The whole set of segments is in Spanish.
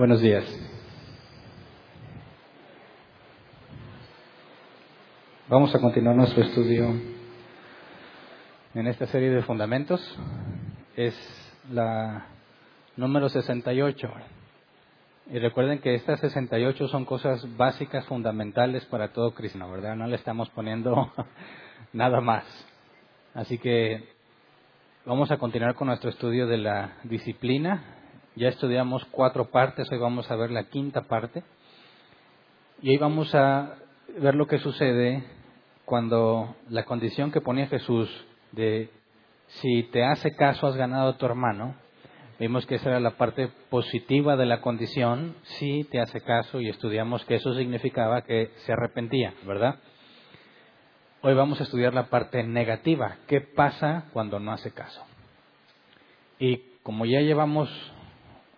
Buenos días. Vamos a continuar nuestro estudio en esta serie de fundamentos. Es la número 68. Y recuerden que estas 68 son cosas básicas, fundamentales para todo cristiano, ¿verdad? No le estamos poniendo nada más. Así que vamos a continuar con nuestro estudio de la disciplina ya estudiamos cuatro partes, hoy vamos a ver la quinta parte. Y hoy vamos a ver lo que sucede cuando la condición que ponía Jesús de si te hace caso has ganado a tu hermano, vimos que esa era la parte positiva de la condición, si te hace caso y estudiamos que eso significaba que se arrepentía, ¿verdad? Hoy vamos a estudiar la parte negativa, qué pasa cuando no hace caso. Y como ya llevamos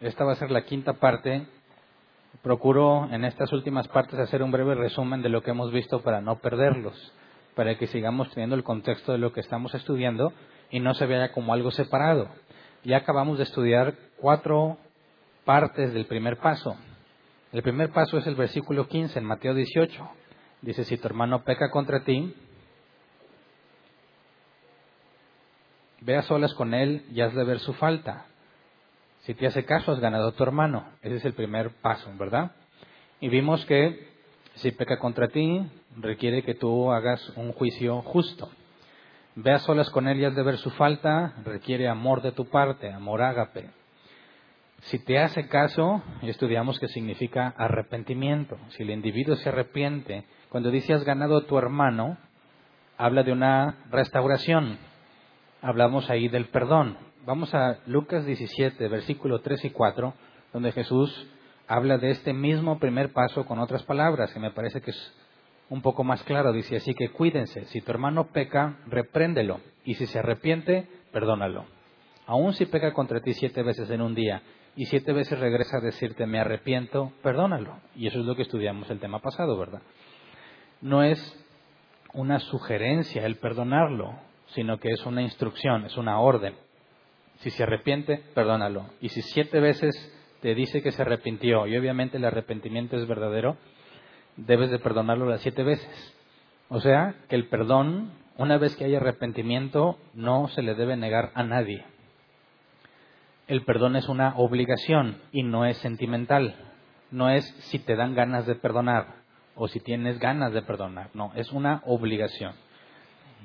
esta va a ser la quinta parte. Procuro en estas últimas partes hacer un breve resumen de lo que hemos visto para no perderlos, para que sigamos teniendo el contexto de lo que estamos estudiando y no se vea como algo separado. Ya acabamos de estudiar cuatro partes del primer paso. El primer paso es el versículo 15 en Mateo 18. Dice, si tu hermano peca contra ti, ve a solas con él y hazle ver su falta. Si te hace caso, has ganado a tu hermano. Ese es el primer paso, ¿verdad? Y vimos que si peca contra ti, requiere que tú hagas un juicio justo. Ve a solas con él y has de ver su falta, requiere amor de tu parte, amor ágape. Si te hace caso, estudiamos que significa arrepentimiento. Si el individuo se arrepiente, cuando dice has ganado a tu hermano, habla de una restauración. Hablamos ahí del perdón. Vamos a Lucas 17, versículo 3 y 4, donde Jesús habla de este mismo primer paso con otras palabras, que me parece que es un poco más claro. Dice así que cuídense, si tu hermano peca, repréndelo, y si se arrepiente, perdónalo. Aun si peca contra ti siete veces en un día, y siete veces regresa a decirte me arrepiento, perdónalo. Y eso es lo que estudiamos el tema pasado, ¿verdad? No es una sugerencia el perdonarlo, sino que es una instrucción, es una orden. Si se arrepiente, perdónalo. Y si siete veces te dice que se arrepintió y obviamente el arrepentimiento es verdadero, debes de perdonarlo las siete veces. O sea, que el perdón, una vez que hay arrepentimiento, no se le debe negar a nadie. El perdón es una obligación y no es sentimental. No es si te dan ganas de perdonar o si tienes ganas de perdonar. No, es una obligación.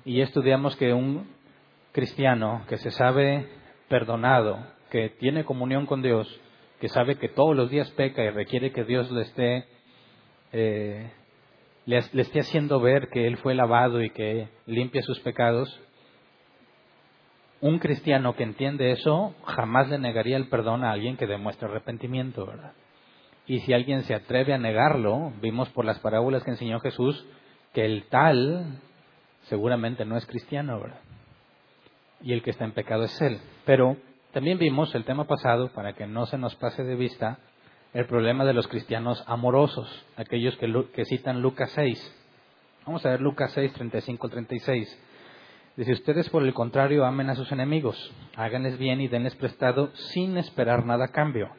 Y estudiamos que un cristiano que se sabe perdonado, que tiene comunión con Dios, que sabe que todos los días peca y requiere que Dios le esté, eh, le, esté haciendo ver que Él fue lavado y que limpia sus pecados, un cristiano que entiende eso jamás le negaría el perdón a alguien que demuestra arrepentimiento, ¿verdad? Y si alguien se atreve a negarlo, vimos por las parábolas que enseñó Jesús que el tal seguramente no es cristiano, ¿verdad? Y el que está en pecado es Él. Pero también vimos el tema pasado, para que no se nos pase de vista, el problema de los cristianos amorosos, aquellos que, citan Lucas 6. Vamos a ver Lucas 6, 35 36. Dice, ustedes por el contrario amen a sus enemigos, háganles bien y denles prestado sin esperar nada a cambio.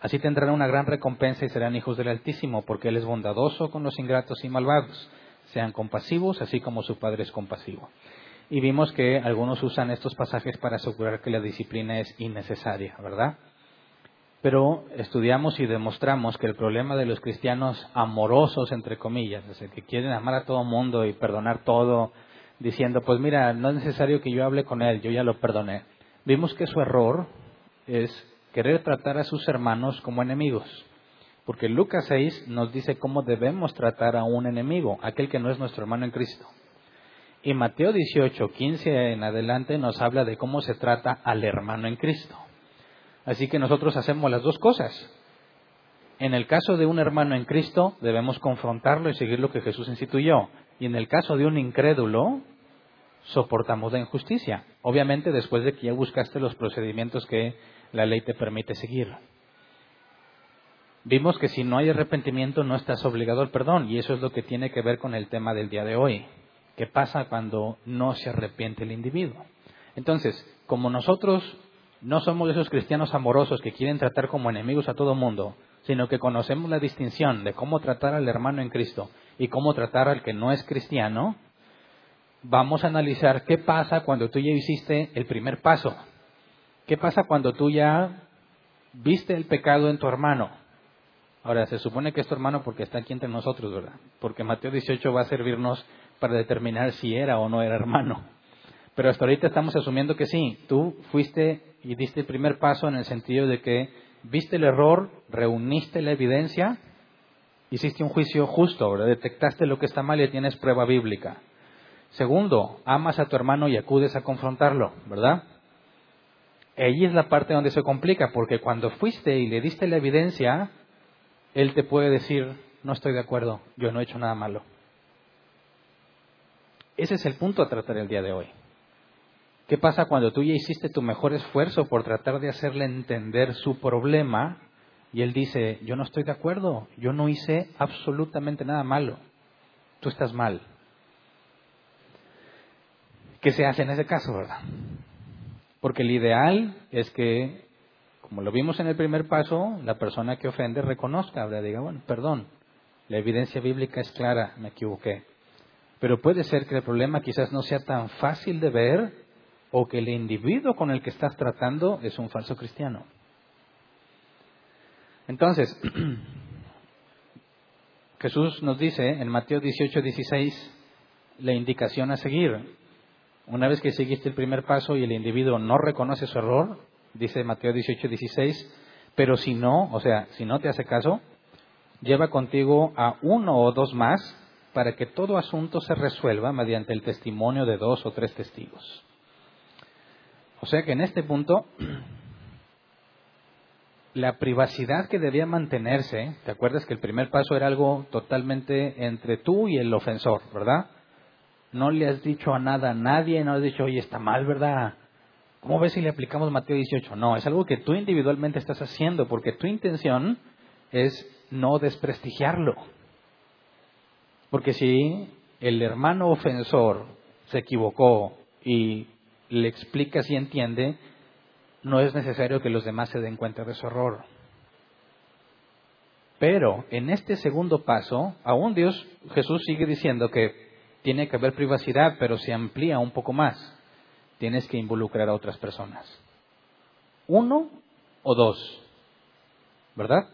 Así tendrán una gran recompensa y serán hijos del Altísimo, porque Él es bondadoso con los ingratos y malvados. Sean compasivos, así como su Padre es compasivo y vimos que algunos usan estos pasajes para asegurar que la disciplina es innecesaria, ¿verdad? Pero estudiamos y demostramos que el problema de los cristianos amorosos, entre comillas, es el que quieren amar a todo mundo y perdonar todo, diciendo, pues mira, no es necesario que yo hable con él, yo ya lo perdoné. Vimos que su error es querer tratar a sus hermanos como enemigos Porque Lucas 6 nos dice cómo debemos tratar a un enemigo, aquel que no es nuestro hermano en Cristo. Y Mateo 18, 15 en adelante nos habla de cómo se trata al hermano en Cristo. Así que nosotros hacemos las dos cosas. En el caso de un hermano en Cristo, debemos confrontarlo y seguir lo que Jesús instituyó. Y en el caso de un incrédulo, soportamos la injusticia. Obviamente después de que ya buscaste los procedimientos que la ley te permite seguir. Vimos que si no hay arrepentimiento no estás obligado al perdón y eso es lo que tiene que ver con el tema del día de hoy. ¿Qué pasa cuando no se arrepiente el individuo? Entonces, como nosotros no somos esos cristianos amorosos que quieren tratar como enemigos a todo mundo, sino que conocemos la distinción de cómo tratar al hermano en Cristo y cómo tratar al que no es cristiano, vamos a analizar qué pasa cuando tú ya hiciste el primer paso. ¿Qué pasa cuando tú ya viste el pecado en tu hermano? Ahora, se supone que es tu hermano porque está aquí entre nosotros, ¿verdad? Porque Mateo 18 va a servirnos para determinar si era o no era hermano. Pero hasta ahorita estamos asumiendo que sí, tú fuiste y diste el primer paso en el sentido de que viste el error, reuniste la evidencia, hiciste un juicio justo, detectaste lo que está mal y tienes prueba bíblica. Segundo, amas a tu hermano y acudes a confrontarlo, ¿verdad? Ahí es la parte donde se complica, porque cuando fuiste y le diste la evidencia, él te puede decir, no estoy de acuerdo, yo no he hecho nada malo. Ese es el punto a tratar el día de hoy. ¿Qué pasa cuando tú ya hiciste tu mejor esfuerzo por tratar de hacerle entender su problema y él dice, yo no estoy de acuerdo, yo no hice absolutamente nada malo, tú estás mal? ¿Qué se hace en ese caso, verdad? Porque el ideal es que, como lo vimos en el primer paso, la persona que ofende reconozca, ¿verdad? diga, bueno, perdón, la evidencia bíblica es clara, me equivoqué. Pero puede ser que el problema quizás no sea tan fácil de ver o que el individuo con el que estás tratando es un falso cristiano. Entonces, Jesús nos dice en Mateo 18, 16 la indicación a seguir. Una vez que seguiste el primer paso y el individuo no reconoce su error, dice Mateo 18, 16, pero si no, o sea, si no te hace caso, lleva contigo a uno o dos más para que todo asunto se resuelva mediante el testimonio de dos o tres testigos. O sea que en este punto, la privacidad que debía mantenerse, ¿te acuerdas que el primer paso era algo totalmente entre tú y el ofensor, verdad? No le has dicho a nada a nadie, no has dicho, oye, está mal, ¿verdad? ¿Cómo ves si le aplicamos Mateo 18? No, es algo que tú individualmente estás haciendo porque tu intención es no desprestigiarlo. Porque si el hermano ofensor se equivocó y le explicas y entiende, no es necesario que los demás se den cuenta de su error. Pero en este segundo paso, aún Dios, Jesús sigue diciendo que tiene que haber privacidad, pero se amplía un poco más. Tienes que involucrar a otras personas. Uno o dos. ¿Verdad?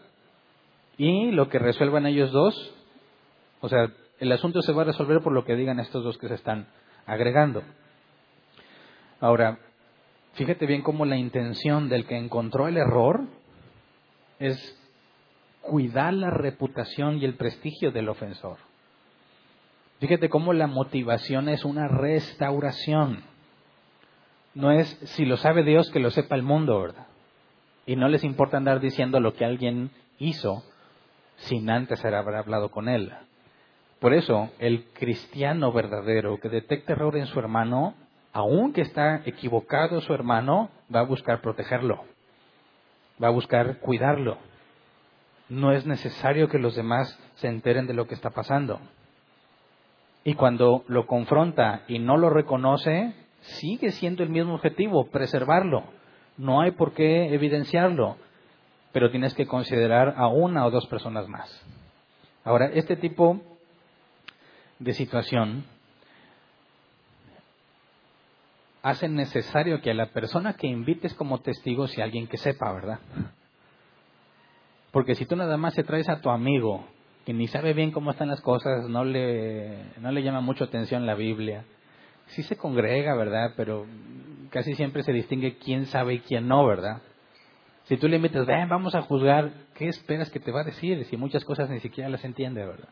Y lo que resuelvan ellos dos, o sea, el asunto se va a resolver por lo que digan estos dos que se están agregando. Ahora, fíjate bien cómo la intención del que encontró el error es cuidar la reputación y el prestigio del ofensor. Fíjate cómo la motivación es una restauración. No es si lo sabe Dios que lo sepa el mundo, ¿verdad? Y no les importa andar diciendo lo que alguien hizo sin antes haber hablado con él. Por eso, el cristiano verdadero que detecta error en su hermano aunque está equivocado su hermano, va a buscar protegerlo, va a buscar cuidarlo. No es necesario que los demás se enteren de lo que está pasando. Y cuando lo confronta y no lo reconoce, sigue siendo el mismo objetivo, preservarlo. No hay por qué evidenciarlo, pero tienes que considerar a una o dos personas más. Ahora, este tipo de situación hacen necesario que a la persona que invites como testigo sea alguien que sepa, ¿verdad? Porque si tú nada más te traes a tu amigo, que ni sabe bien cómo están las cosas, no le, no le llama mucho atención la Biblia, sí se congrega, ¿verdad? Pero casi siempre se distingue quién sabe y quién no, ¿verdad? Si tú le invitas, ven, vamos a juzgar, ¿qué esperas que te va a decir si muchas cosas ni siquiera las entiende, verdad?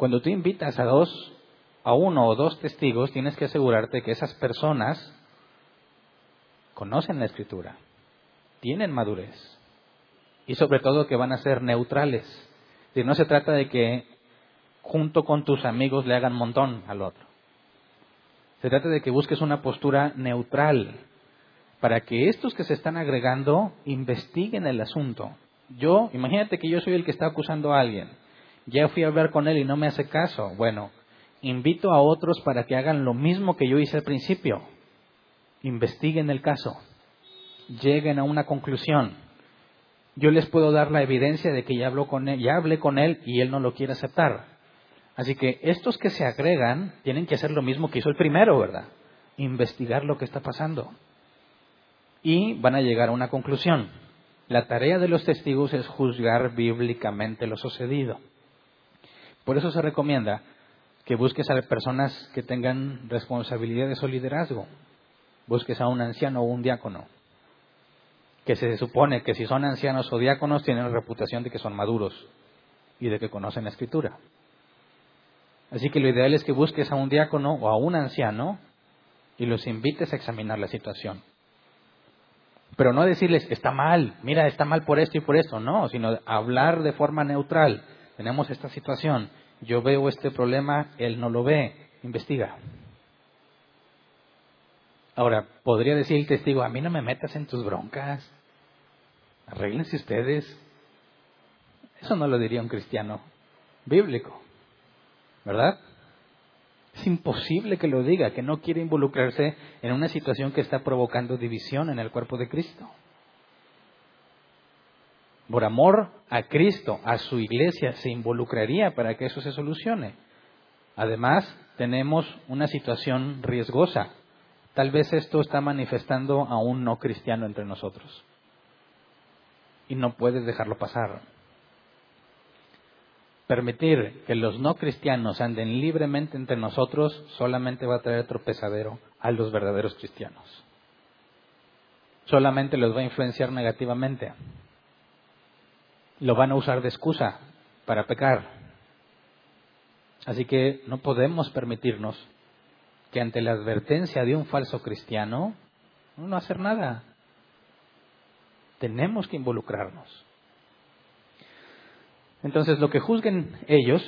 Cuando tú invitas a dos, a uno o dos testigos, tienes que asegurarte que esas personas conocen la escritura, tienen madurez y sobre todo que van a ser neutrales. Si no se trata de que junto con tus amigos le hagan montón al otro. Se trata de que busques una postura neutral para que estos que se están agregando investiguen el asunto. Yo, imagínate que yo soy el que está acusando a alguien. Ya fui a hablar con él y no me hace caso. Bueno, invito a otros para que hagan lo mismo que yo hice al principio. Investiguen el caso. Lleguen a una conclusión. Yo les puedo dar la evidencia de que ya, habló con él, ya hablé con él y él no lo quiere aceptar. Así que estos que se agregan tienen que hacer lo mismo que hizo el primero, ¿verdad? Investigar lo que está pasando. Y van a llegar a una conclusión. La tarea de los testigos es juzgar bíblicamente lo sucedido. Por eso se recomienda que busques a personas que tengan responsabilidades o liderazgo. Busques a un anciano o un diácono. Que se supone que si son ancianos o diáconos tienen la reputación de que son maduros y de que conocen la escritura. Así que lo ideal es que busques a un diácono o a un anciano y los invites a examinar la situación. Pero no decirles, está mal, mira, está mal por esto y por esto, no, sino hablar de forma neutral. Tenemos esta situación, yo veo este problema, él no lo ve, investiga. Ahora, podría decir el testigo, a mí no me metas en tus broncas, arréglense ustedes. Eso no lo diría un cristiano bíblico. ¿verdad? Es imposible que lo diga, que no quiere involucrarse en una situación que está provocando división en el cuerpo de Cristo. Por amor a Cristo, a su iglesia, se involucraría para que eso se solucione. Además, tenemos una situación riesgosa. Tal vez esto está manifestando a un no cristiano entre nosotros. Y no puedes dejarlo pasar. Permitir que los no cristianos anden libremente entre nosotros solamente va a traer tropezadero a los verdaderos cristianos. Solamente los va a influenciar negativamente. Lo van a usar de excusa para pecar. Así que no podemos permitirnos que ante la advertencia de un falso cristiano no hacer nada. Tenemos que involucrarnos. Entonces, lo que juzguen ellos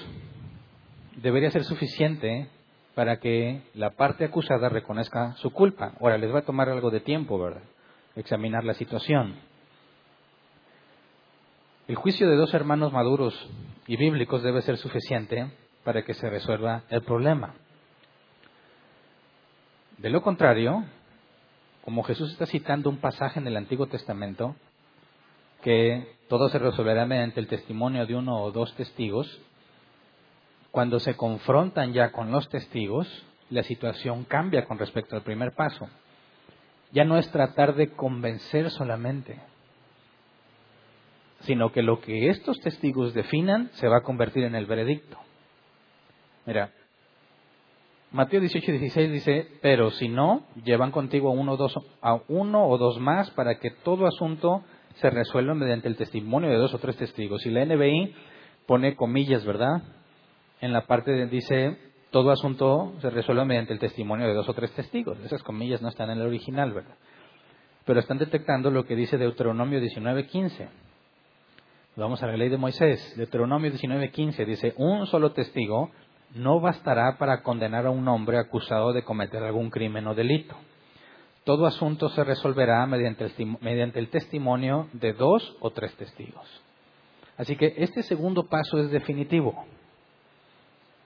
debería ser suficiente para que la parte acusada reconozca su culpa. Ahora, les va a tomar algo de tiempo, ¿verdad? Examinar la situación. El juicio de dos hermanos maduros y bíblicos debe ser suficiente para que se resuelva el problema. De lo contrario, como Jesús está citando un pasaje en el Antiguo Testamento, que todo se resolverá mediante el testimonio de uno o dos testigos. Cuando se confrontan ya con los testigos, la situación cambia con respecto al primer paso. Ya no es tratar de convencer solamente, sino que lo que estos testigos definan se va a convertir en el veredicto. Mira, Mateo 18 y 16 dice, pero si no, llevan contigo a uno, dos, a uno o dos más para que todo asunto se resuelven mediante el testimonio de dos o tres testigos. Y la NBI pone comillas, ¿verdad? En la parte de, dice, todo asunto se resuelve mediante el testimonio de dos o tres testigos. Esas comillas no están en el original, ¿verdad? Pero están detectando lo que dice Deuteronomio 19.15. Vamos a la ley de Moisés. Deuteronomio 19.15 dice, un solo testigo no bastará para condenar a un hombre acusado de cometer algún crimen o delito. Todo asunto se resolverá mediante el, testimonio de dos o tres testigos. Así que este segundo paso es definitivo.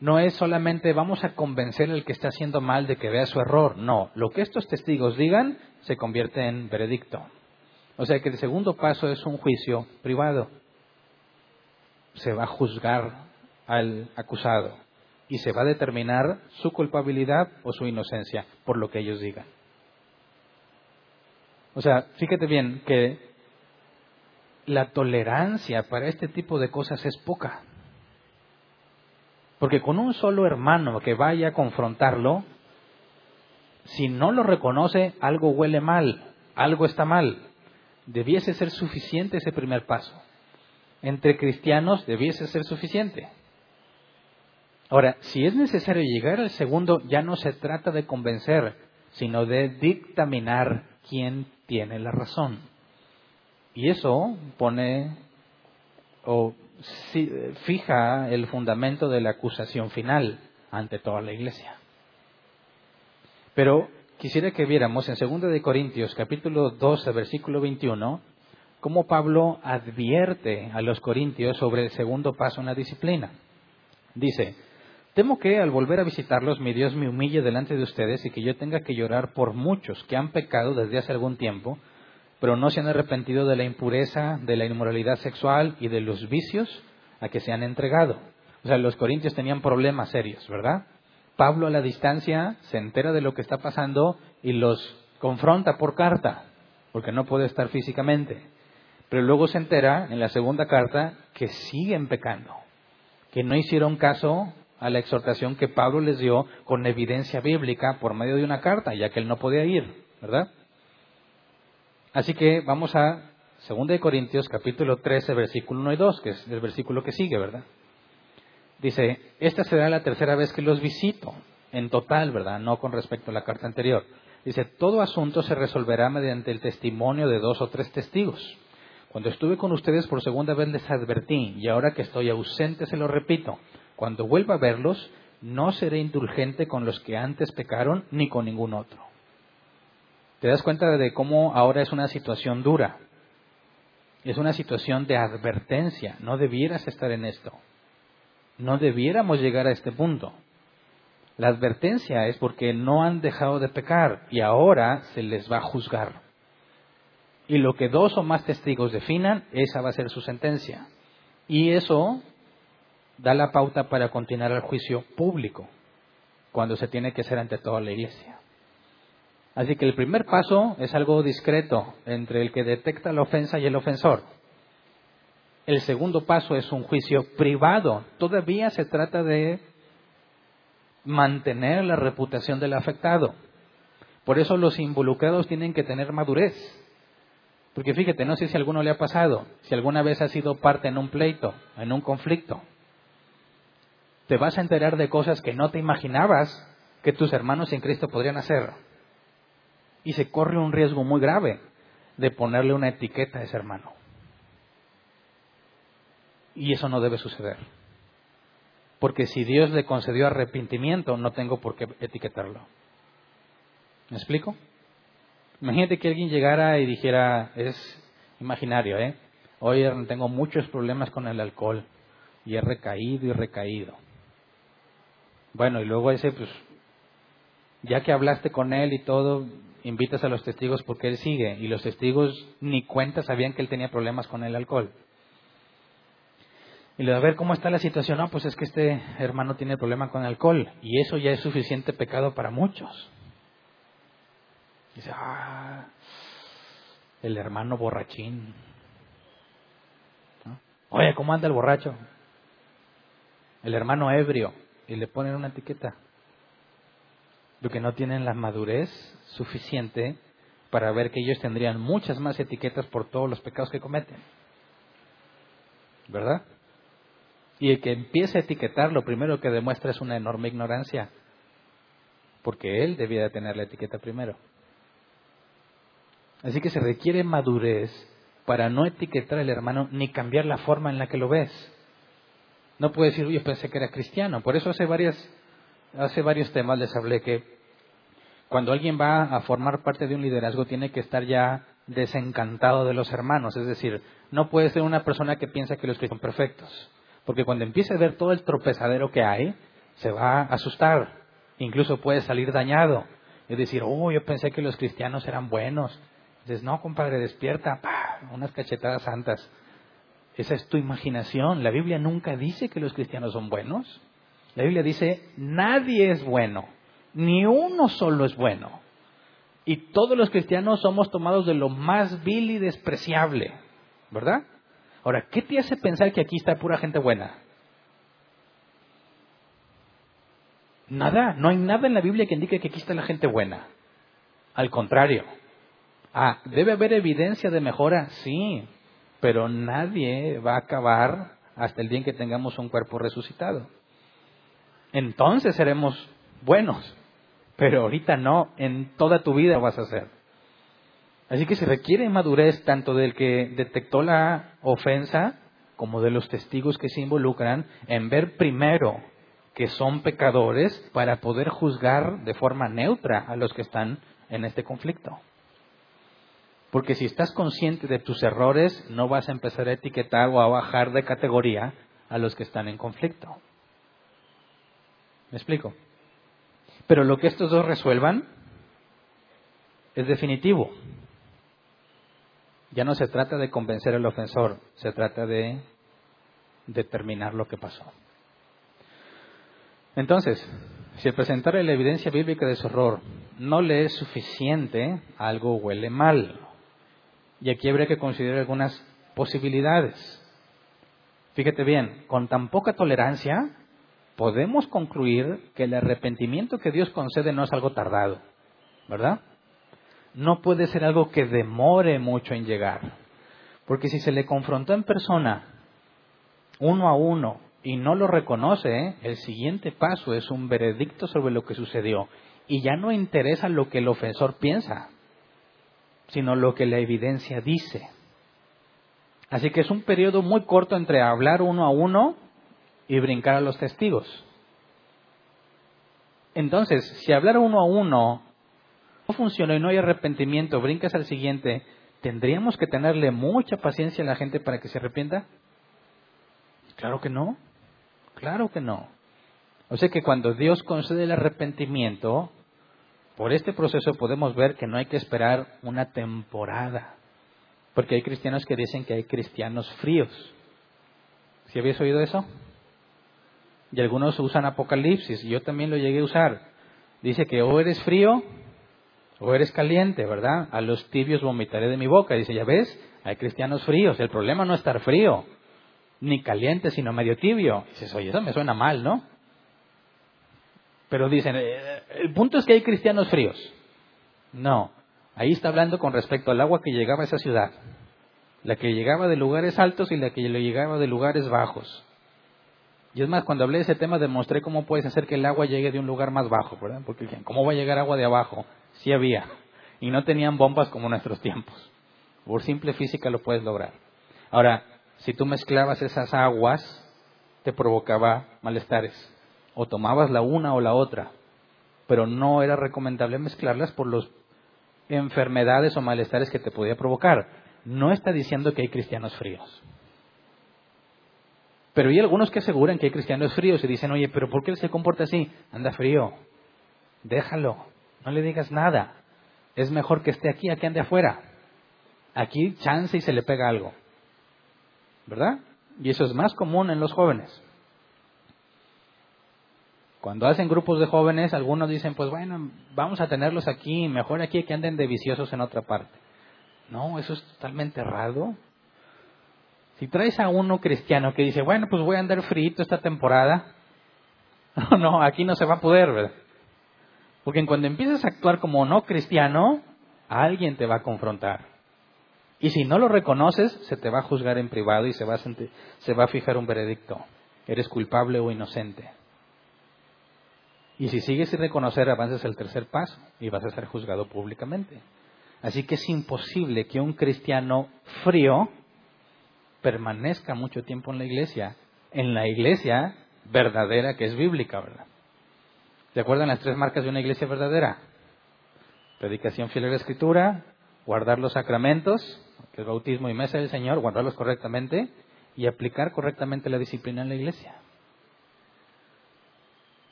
No es solamente vamos a convencer al que está haciendo mal de que vea su error. No, lo que estos testigos digan se convierte en veredicto. O sea que el segundo paso es un juicio privado. Se va a juzgar al acusado y se va a determinar su culpabilidad o su inocencia por lo que ellos digan. O sea, fíjate bien que la tolerancia para este tipo de cosas es poca. Porque con un solo hermano que vaya a confrontarlo, si no lo reconoce, algo huele mal, algo está mal. debiese ser suficiente ese primer paso. Entre cristianos debiese ser suficiente. Ahora, si es necesario llegar al segundo, ya no se trata de convencer, sino de dictaminar quién tiene la razón. Y eso pone o fija el fundamento de la acusación final ante toda la iglesia. Pero quisiera que viéramos en 2 de Corintios capítulo 12 versículo 21 cómo Pablo advierte a los corintios sobre el segundo paso en la disciplina. Dice, Temo que al volver a visitarlos mi Dios me humille delante de ustedes y que yo tenga que llorar por muchos que han pecado desde hace algún tiempo, pero no se han arrepentido de la impureza, de la inmoralidad sexual y de los vicios a que se han entregado. O sea, los corintios tenían problemas serios, ¿verdad? Pablo a la distancia se entera de lo que está pasando y los confronta por carta, porque no puede estar físicamente. Pero luego se entera en la segunda carta que siguen pecando, que no hicieron caso a la exhortación que Pablo les dio con evidencia bíblica por medio de una carta, ya que él no podía ir, ¿verdad? Así que vamos a 2 Corintios capítulo 13, versículo 1 y 2, que es el versículo que sigue, ¿verdad? Dice, esta será la tercera vez que los visito, en total, ¿verdad? No con respecto a la carta anterior. Dice, todo asunto se resolverá mediante el testimonio de dos o tres testigos. Cuando estuve con ustedes por segunda vez les advertí, y ahora que estoy ausente se lo repito, cuando vuelva a verlos, no seré indulgente con los que antes pecaron ni con ningún otro. ¿Te das cuenta de cómo ahora es una situación dura? Es una situación de advertencia. No debieras estar en esto. No debiéramos llegar a este punto. La advertencia es porque no han dejado de pecar y ahora se les va a juzgar. Y lo que dos o más testigos definan, esa va a ser su sentencia. Y eso da la pauta para continuar el juicio público, cuando se tiene que hacer ante toda la iglesia. Así que el primer paso es algo discreto entre el que detecta la ofensa y el ofensor. El segundo paso es un juicio privado. Todavía se trata de mantener la reputación del afectado. Por eso los involucrados tienen que tener madurez. Porque fíjate, no sé si a alguno le ha pasado, si alguna vez ha sido parte en un pleito, en un conflicto te vas a enterar de cosas que no te imaginabas que tus hermanos en Cristo podrían hacer. Y se corre un riesgo muy grave de ponerle una etiqueta a ese hermano. Y eso no debe suceder. Porque si Dios le concedió arrepentimiento, no tengo por qué etiquetarlo. ¿Me explico? Imagínate que alguien llegara y dijera, es imaginario, ¿eh? Hoy tengo muchos problemas con el alcohol y he recaído y recaído. Bueno, y luego ese, pues, ya que hablaste con él y todo, invitas a los testigos porque él sigue. Y los testigos ni cuenta sabían que él tenía problemas con el alcohol. Y le da a ver cómo está la situación. No, pues es que este hermano tiene problema con el alcohol. Y eso ya es suficiente pecado para muchos. Dice, ah, el hermano borrachín. Oye, ¿cómo anda el borracho? El hermano ebrio y le ponen una etiqueta. Lo que no tienen la madurez suficiente para ver que ellos tendrían muchas más etiquetas por todos los pecados que cometen. ¿Verdad? Y el que empiece a etiquetar, lo primero que demuestra es una enorme ignorancia, porque él debía de tener la etiqueta primero. Así que se requiere madurez para no etiquetar al hermano ni cambiar la forma en la que lo ves. No puede decir, yo pensé que era cristiano. Por eso hace, varias, hace varios temas les hablé que cuando alguien va a formar parte de un liderazgo tiene que estar ya desencantado de los hermanos. Es decir, no puede ser una persona que piensa que los cristianos son perfectos. Porque cuando empiece a ver todo el tropezadero que hay, se va a asustar. Incluso puede salir dañado. Es decir, oh, yo pensé que los cristianos eran buenos. Dices, no, compadre, despierta. Unas cachetadas santas. Esa es tu imaginación. La Biblia nunca dice que los cristianos son buenos. La Biblia dice, nadie es bueno, ni uno solo es bueno. Y todos los cristianos somos tomados de lo más vil y despreciable, ¿verdad? Ahora, ¿qué te hace pensar que aquí está pura gente buena? Nada, no hay nada en la Biblia que indique que aquí está la gente buena. Al contrario, Ah, ¿debe haber evidencia de mejora? Sí, pero nadie va a acabar hasta el día en que tengamos un cuerpo resucitado. Entonces seremos buenos, pero ahorita no, en toda tu vida lo vas a hacer. Así que se requiere madurez tanto del que detectó la ofensa como de los testigos que se involucran en ver primero que son pecadores para poder juzgar de forma neutra a los que están en este conflicto. Porque si estás consciente de tus errores, no vas a empezar a etiquetar o a bajar de categoría a los que están en conflicto. ¿Me explico? Pero lo que estos dos resuelvan es definitivo. Ya no se trata de convencer al ofensor, se trata de determinar lo que pasó. Entonces, si el presentar la evidencia bíblica de su error no le es suficiente, algo huele mal. Y aquí habría que considerar algunas posibilidades. Fíjate bien, con tan poca tolerancia, podemos concluir que el arrepentimiento que Dios concede no es algo tardado, ¿verdad? No puede ser algo que demore mucho en llegar. Porque si se le confrontó en persona, uno a uno, y no lo reconoce, el siguiente paso es un veredicto sobre lo que sucedió. Y ya no interesa lo que el ofensor piensa, sino lo que la evidencia dice. Así que es un periodo muy corto entre hablar uno a uno y brincar a los testigos. Entonces, si hablar uno a uno no funciona y no hay arrepentimiento, brincas al siguiente, ¿tendríamos que tenerle mucha paciencia a la gente para que se arrepienta? Claro que no. Claro que no. O sea que cuando Dios concede el arrepentimiento, por este proceso podemos ver que no hay que esperar una temporada. Porque hay cristianos que dicen que hay cristianos fríos. ¿Sí habéis oído eso? Y algunos usan Apocalipsis, y yo también lo llegué a usar. Dice que o eres frío o eres caliente, ¿verdad? A los tibios vomitaré de mi boca. Dice, ya ves, hay cristianos fríos. El problema no es estar frío, ni caliente, sino medio tibio. dices, oye, eso me suena mal, ¿no? Pero dicen, eh, el punto es que hay cristianos fríos. No, ahí está hablando con respecto al agua que llegaba a esa ciudad. La que llegaba de lugares altos y la que le llegaba de lugares bajos. Y es más, cuando hablé de ese tema demostré cómo puedes hacer que el agua llegue de un lugar más bajo, ¿verdad? Porque ¿cómo va a llegar agua de abajo? Sí había. Y no tenían bombas como nuestros tiempos. Por simple física lo puedes lograr. Ahora, si tú mezclabas esas aguas, te provocaba malestares. O tomabas la una o la otra. Pero no era recomendable mezclarlas por las enfermedades o malestares que te podía provocar. No está diciendo que hay cristianos fríos. Pero hay algunos que aseguran que hay cristianos fríos y dicen, oye, pero ¿por qué él se comporta así? Anda frío. Déjalo. No le digas nada. Es mejor que esté aquí a que ande afuera. Aquí chance y se le pega algo. ¿verdad? Y eso es más común en los jóvenes. Cuando hacen grupos de jóvenes, algunos dicen, pues bueno, vamos a tenerlos aquí, mejor aquí que anden de viciosos en otra parte. No, eso es totalmente errado. Si traes a uno cristiano que dice, bueno, pues voy a andar frito esta temporada, no, no, aquí no se va a poder, ¿verdad? Porque cuando empiezas a actuar como no cristiano, alguien te va a confrontar. Y si no lo reconoces, se te va a juzgar en privado y se va a, se va a fijar un veredicto. Eres culpable o inocente. Y si sigues sin reconocer, avanzas el tercer paso y vas a ser juzgado públicamente. Así que es imposible que un cristiano frío permanezca mucho tiempo en la iglesia, en la iglesia verdadera que es bíblica, ¿verdad? ¿Se acuerdan las tres marcas de una iglesia verdadera? Predicación fiel a la escritura, guardar los sacramentos que el bautismo y mesa del Señor, guardarlos correctamente y aplicar correctamente la disciplina en la iglesia.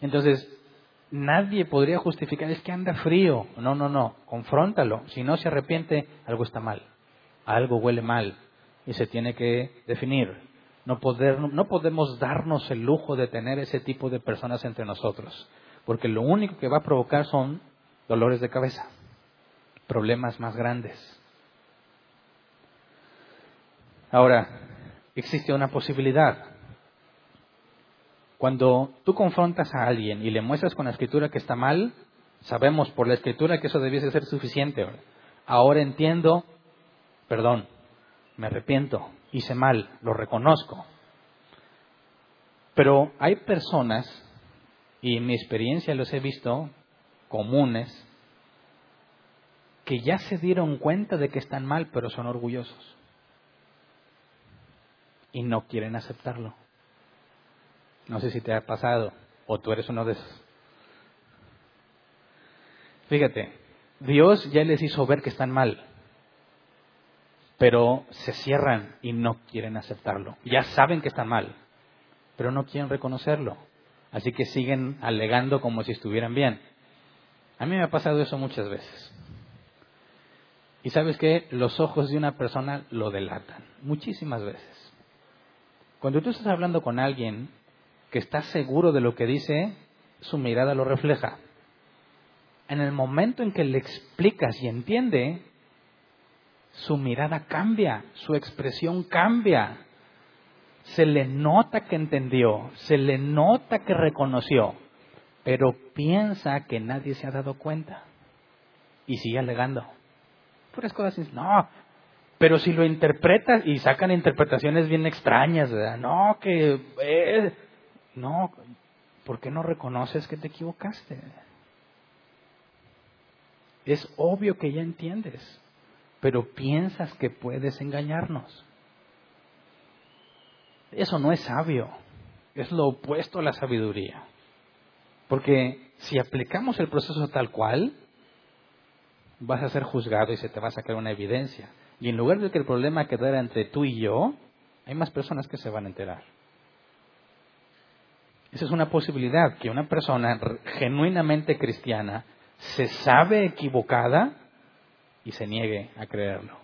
Entonces, nadie podría justificar, es que anda frío. No, no, no, confróntalo. Si no se arrepiente, algo está mal. Algo huele mal y se tiene que definir. No, poder, no podemos darnos el lujo de tener ese tipo de personas entre nosotros, porque lo único que va a provocar son dolores de cabeza, problemas más grandes. Ahora, existe una posibilidad. Cuando tú confrontas a alguien y le muestras con la escritura que está mal, sabemos por la escritura que eso debiese ser suficiente. ahora entiendo, perdón, me arrepiento, hice mal, lo reconozco. Pero hay personas, y en mi experiencia los he visto, comunes, que ya se dieron cuenta de que están mal, pero son orgullosos. Y no quieren aceptarlo. No sé si te ha pasado, o tú eres uno de esos. Fíjate, Dios ya les hizo ver que están mal, pero se cierran y no quieren aceptarlo. Ya saben que están mal, pero no quieren reconocerlo. Así que siguen alegando como si estuvieran bien. A mí me ha pasado eso muchas veces. Y sabes que los ojos de una persona lo delatan, muchísimas veces. Cuando tú estás hablando con alguien que está seguro de lo que dice, su mirada lo refleja. En el momento en que le explicas y entiende, su mirada cambia, su expresión cambia. Se le nota que entendió, se le nota que reconoció, pero piensa que nadie se ha dado cuenta y sigue alegando. Puras cosas, no, pero si lo interpretas y sacan interpretaciones bien extrañas. No, que eh, no, ¿por qué no reconoces que te equivocaste? Es obvio que ya entiendes, pero piensas que puedes engañarnos. Eso no es sabio, es lo opuesto a la sabiduría. Porque si aplicamos el proceso tal cual, vas a ser juzgado y se te va a sacar una evidencia. Y en lugar de que el problema quedara entre tú y yo, hay más personas que se van a enterar. Esa es una posibilidad, que una persona genuinamente cristiana se sabe equivocada y se niegue a creerlo.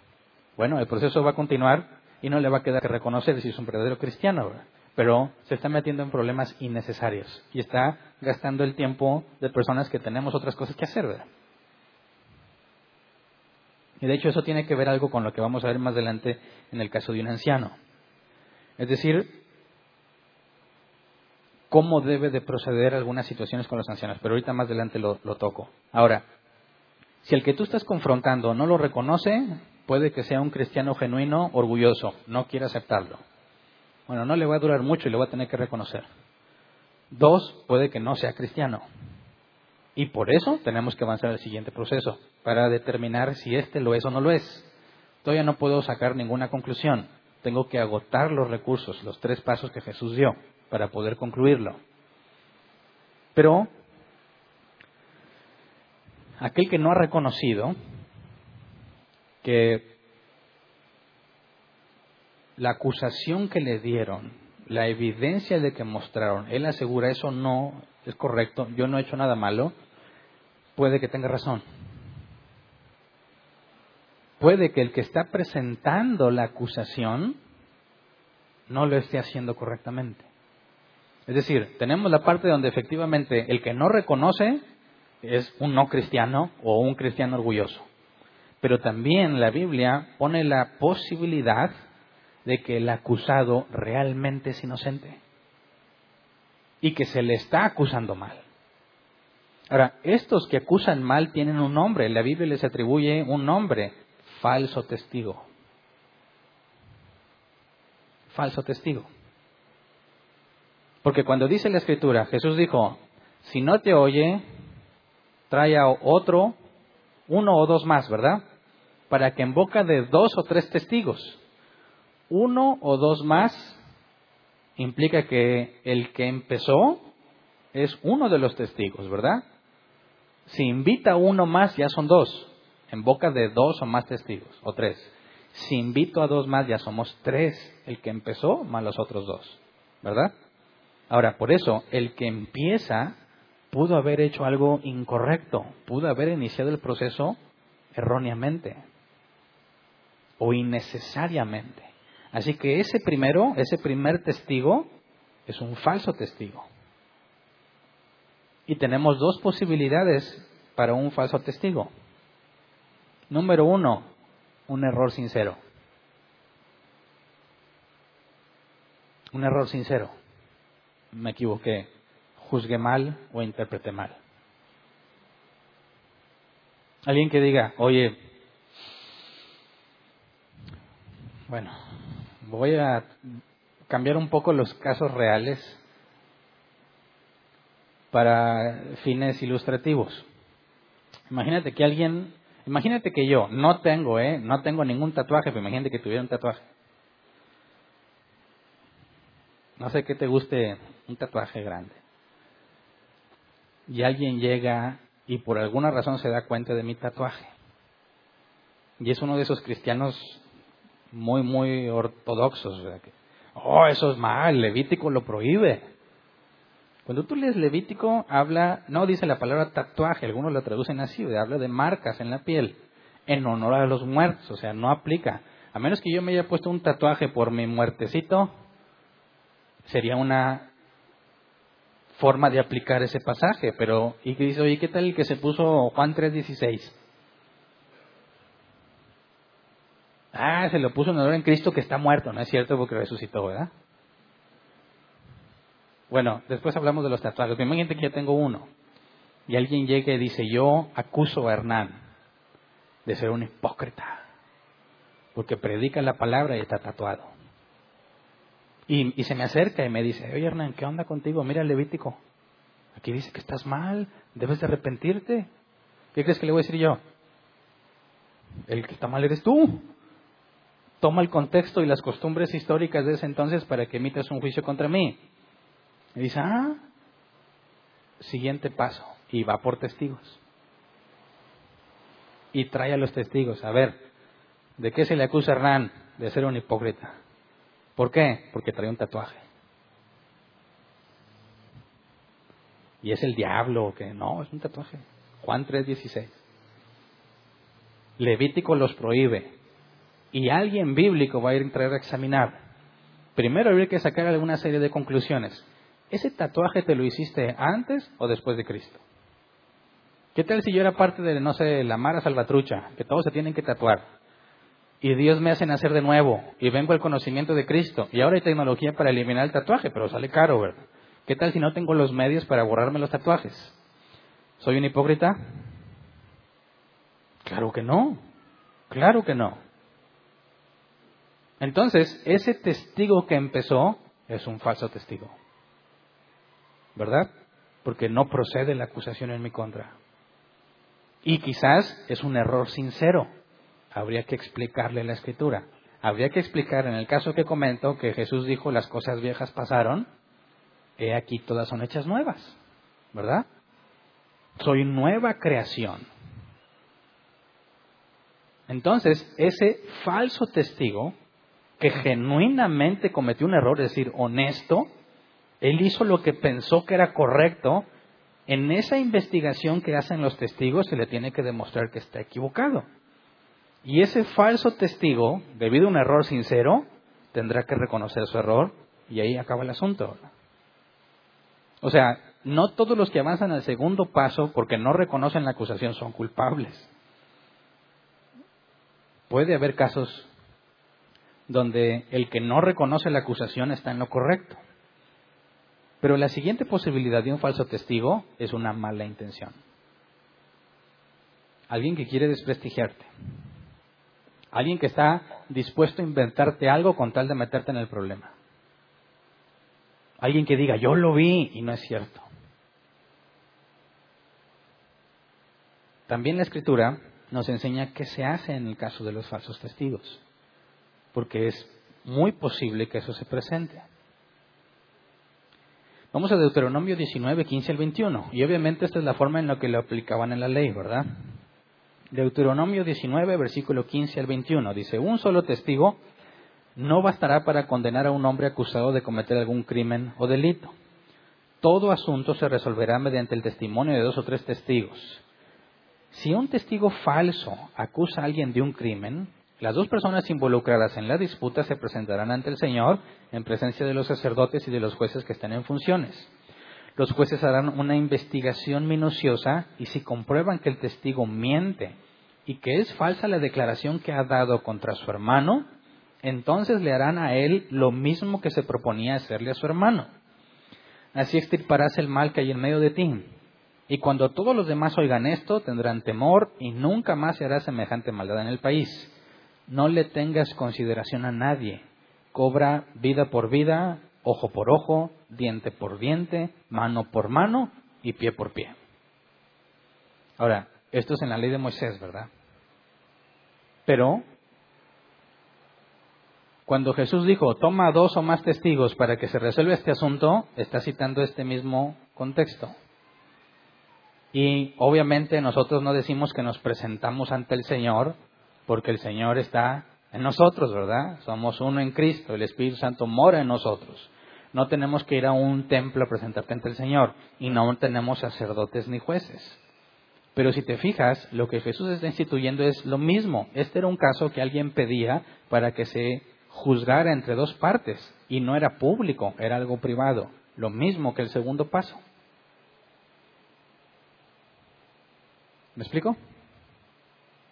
Bueno, el proceso va a continuar y no le va a quedar que reconocer si es un verdadero cristiano, pero se está metiendo en problemas innecesarios y está gastando el tiempo de personas que tenemos otras cosas que hacer. ¿verdad? Y de hecho eso tiene que ver algo con lo que vamos a ver más adelante en el caso de un anciano. Es decir, cómo debe de proceder algunas situaciones con los ancianos, pero ahorita más adelante lo, toco. Ahora, si el que tú estás confrontando no lo reconoce, puede que sea un cristiano genuino, orgulloso, no quiere aceptarlo. Bueno, no le va a durar mucho y le va a tener que reconocer. Dos, puede que no sea cristiano. Y por eso tenemos que avanzar al siguiente proceso, para determinar si este lo es o no lo es. Todavía no puedo sacar ninguna conclusión. Tengo que agotar los recursos, los tres pasos que Jesús dio para poder concluirlo. Pero aquel que no ha reconocido que la acusación que le dieron, la evidencia de que mostraron, él asegura eso no es correcto, yo no he hecho nada malo, puede que tenga razón. Puede que el que está presentando la acusación no lo esté haciendo correctamente. Es decir, tenemos la parte donde efectivamente el que no reconoce es un no cristiano o un cristiano orgulloso. Pero también la Biblia pone la posibilidad de que el acusado realmente es inocente y que se le está acusando mal. Ahora, estos que acusan mal tienen un nombre, la Biblia les atribuye un nombre, falso testigo. Falso testigo. Porque cuando dice la escritura, Jesús dijo, si no te oye, trae a otro, uno o dos más, ¿verdad? Para que en boca de dos o tres testigos, uno o dos más implica que el que empezó es uno de los testigos, ¿verdad? Si invita a uno más, ya son dos, en boca de dos o más testigos, o tres. Si invito a dos más, ya somos tres, el que empezó más los otros dos, ¿verdad? Ahora, por eso, el que empieza pudo haber hecho algo incorrecto, pudo haber iniciado el proceso erróneamente o innecesariamente. Así que ese primero, ese primer testigo, es un falso testigo. Y tenemos dos posibilidades para un falso testigo. Número uno, un error sincero. Un error sincero me equivoqué, juzgué mal o interpreté mal. Alguien que diga, oye, Bueno, voy a cambiar un poco los casos reales para fines ilustrativos. Imagínate que alguien, imagínate que yo no tengo, ¿eh? No tengo ningún tatuaje, pero imagínate que tuviera un tatuaje. No sé qué te guste un tatuaje grande. Y alguien llega y por alguna razón se da cuenta de mi tatuaje. Y es uno de esos cristianos muy, muy ortodoxos. oh, eso es mal, Levítico lo prohíbe. Cuando tú lees Levítico, habla, no dice la palabra tatuaje, algunos lo traducen así, habla de marcas en la piel, en honor a los muertos, o sea, no aplica. A menos que yo me haya puesto un tatuaje por mi muertecito, sería una forma de aplicar ese pasaje, pero y dice, oye, ¿qué tal el que se puso Juan 3:16? Ah, se lo puso en honor en Cristo que está muerto, no es cierto porque resucitó, ¿verdad? Bueno, después hablamos de los tatuajes. Imagínate que yo tengo uno y alguien llega y dice, yo acuso a Hernán de ser un hipócrita porque predica la palabra y está tatuado. Y, se me acerca y me dice, oye Hernán, ¿qué onda contigo? Mira el Levítico. Aquí dice que estás mal, debes de arrepentirte. ¿Qué crees que le voy a decir yo? El que está mal eres tú. Toma el contexto y las costumbres históricas de ese entonces para que emitas un juicio contra mí. Y dice, ah, siguiente paso. Y va por testigos. Y trae a los testigos. A ver, ¿de qué se le acusa Hernán? De ser un hipócrita. ¿Por qué? Porque trae un tatuaje. Y es el diablo, que no, es un tatuaje. Juan 3:16. Levítico los prohíbe. Y alguien bíblico va a ir a entrar a examinar. Primero habría que sacar alguna serie de conclusiones. ¿Ese tatuaje te lo hiciste antes o después de Cristo? ¿Qué tal si yo era parte de, no sé, la Mara Salvatrucha, que todos se tienen que tatuar? Y Dios me hace nacer de nuevo y vengo al conocimiento de Cristo. Y ahora hay tecnología para eliminar el tatuaje, pero sale caro, ¿verdad? ¿Qué tal si no tengo los medios para borrarme los tatuajes? ¿Soy un hipócrita? Claro que no. Claro que no. Entonces, ese testigo que empezó es un falso testigo. ¿verdad? Porque no procede la acusación en mi contra. Y quizás es un error sincero. Habría que explicarle la escritura. Habría que explicar en el caso que comento que Jesús dijo las cosas viejas pasaron, he aquí todas son hechas nuevas, ¿verdad? Soy nueva creación. Entonces, ese falso testigo que genuinamente cometió un error, es decir, honesto, él hizo lo que pensó que era correcto. En esa investigación que hacen los testigos se le tiene que demostrar que está equivocado. Y ese falso testigo, debido a un error sincero, tendrá que reconocer su error y ahí acaba el asunto. O sea, no todos los que avanzan al segundo paso porque no reconocen la acusación son culpables. Puede haber casos donde el que no reconoce la acusación está en lo correcto. Pero la siguiente posibilidad de un falso testigo es una mala intención. Alguien que quiere desprestigiarte. Alguien que está dispuesto a inventarte algo con tal de meterte en el problema. Alguien que diga, yo lo vi y no es cierto. También la escritura nos enseña qué se hace en el caso de los falsos testigos, porque es muy posible que eso se presente. Vamos a Deuteronomio 19, 15 al 21. Y obviamente esta es la forma en la que lo aplicaban en la ley, ¿verdad? Deuteronomio 19, versículo 15 al 21. Dice, un solo testigo no bastará para condenar a un hombre acusado de cometer algún crimen o delito. Todo asunto se resolverá mediante el testimonio de dos o tres testigos. Si un testigo falso acusa a alguien de un crimen, las dos personas involucradas en la disputa se presentarán ante el Señor en presencia de los sacerdotes y de los jueces que están en funciones. Los jueces harán una investigación minuciosa y si comprueban que el testigo miente y que es falsa la declaración que ha dado contra su hermano, entonces le harán a él lo mismo que se proponía hacerle a su hermano. Así extirparás el mal que hay en medio de ti. Y cuando todos los demás oigan esto, tendrán temor y nunca más se hará semejante maldad en el país no le tengas consideración a nadie. Cobra vida por vida, ojo por ojo, diente por diente, mano por mano y pie por pie. Ahora, esto es en la ley de Moisés, ¿verdad? Pero cuando Jesús dijo, toma dos o más testigos para que se resuelva este asunto, está citando este mismo contexto. Y obviamente nosotros no decimos que nos presentamos ante el Señor porque el Señor está en nosotros, ¿verdad? Somos uno en Cristo, el Espíritu Santo mora en nosotros. No tenemos que ir a un templo a presentarte ante el Señor y no tenemos sacerdotes ni jueces. Pero si te fijas, lo que Jesús está instituyendo es lo mismo. Este era un caso que alguien pedía para que se juzgara entre dos partes y no era público, era algo privado. Lo mismo que el segundo paso. ¿Me explico?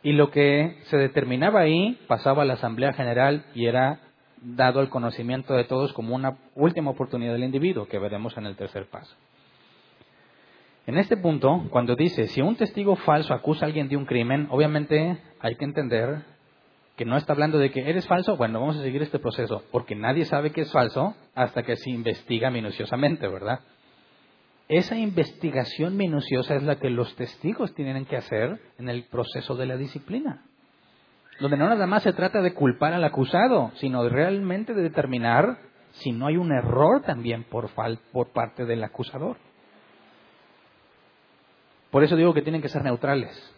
Y lo que se determinaba ahí pasaba a la Asamblea General y era dado al conocimiento de todos como una última oportunidad del individuo, que veremos en el tercer paso. En este punto, cuando dice, si un testigo falso acusa a alguien de un crimen, obviamente hay que entender que no está hablando de que eres falso, bueno, vamos a seguir este proceso, porque nadie sabe que es falso hasta que se investiga minuciosamente, ¿verdad? Esa investigación minuciosa es la que los testigos tienen que hacer en el proceso de la disciplina. Donde no nada más se trata de culpar al acusado, sino realmente de determinar si no hay un error también por, por parte del acusador. Por eso digo que tienen que ser neutrales.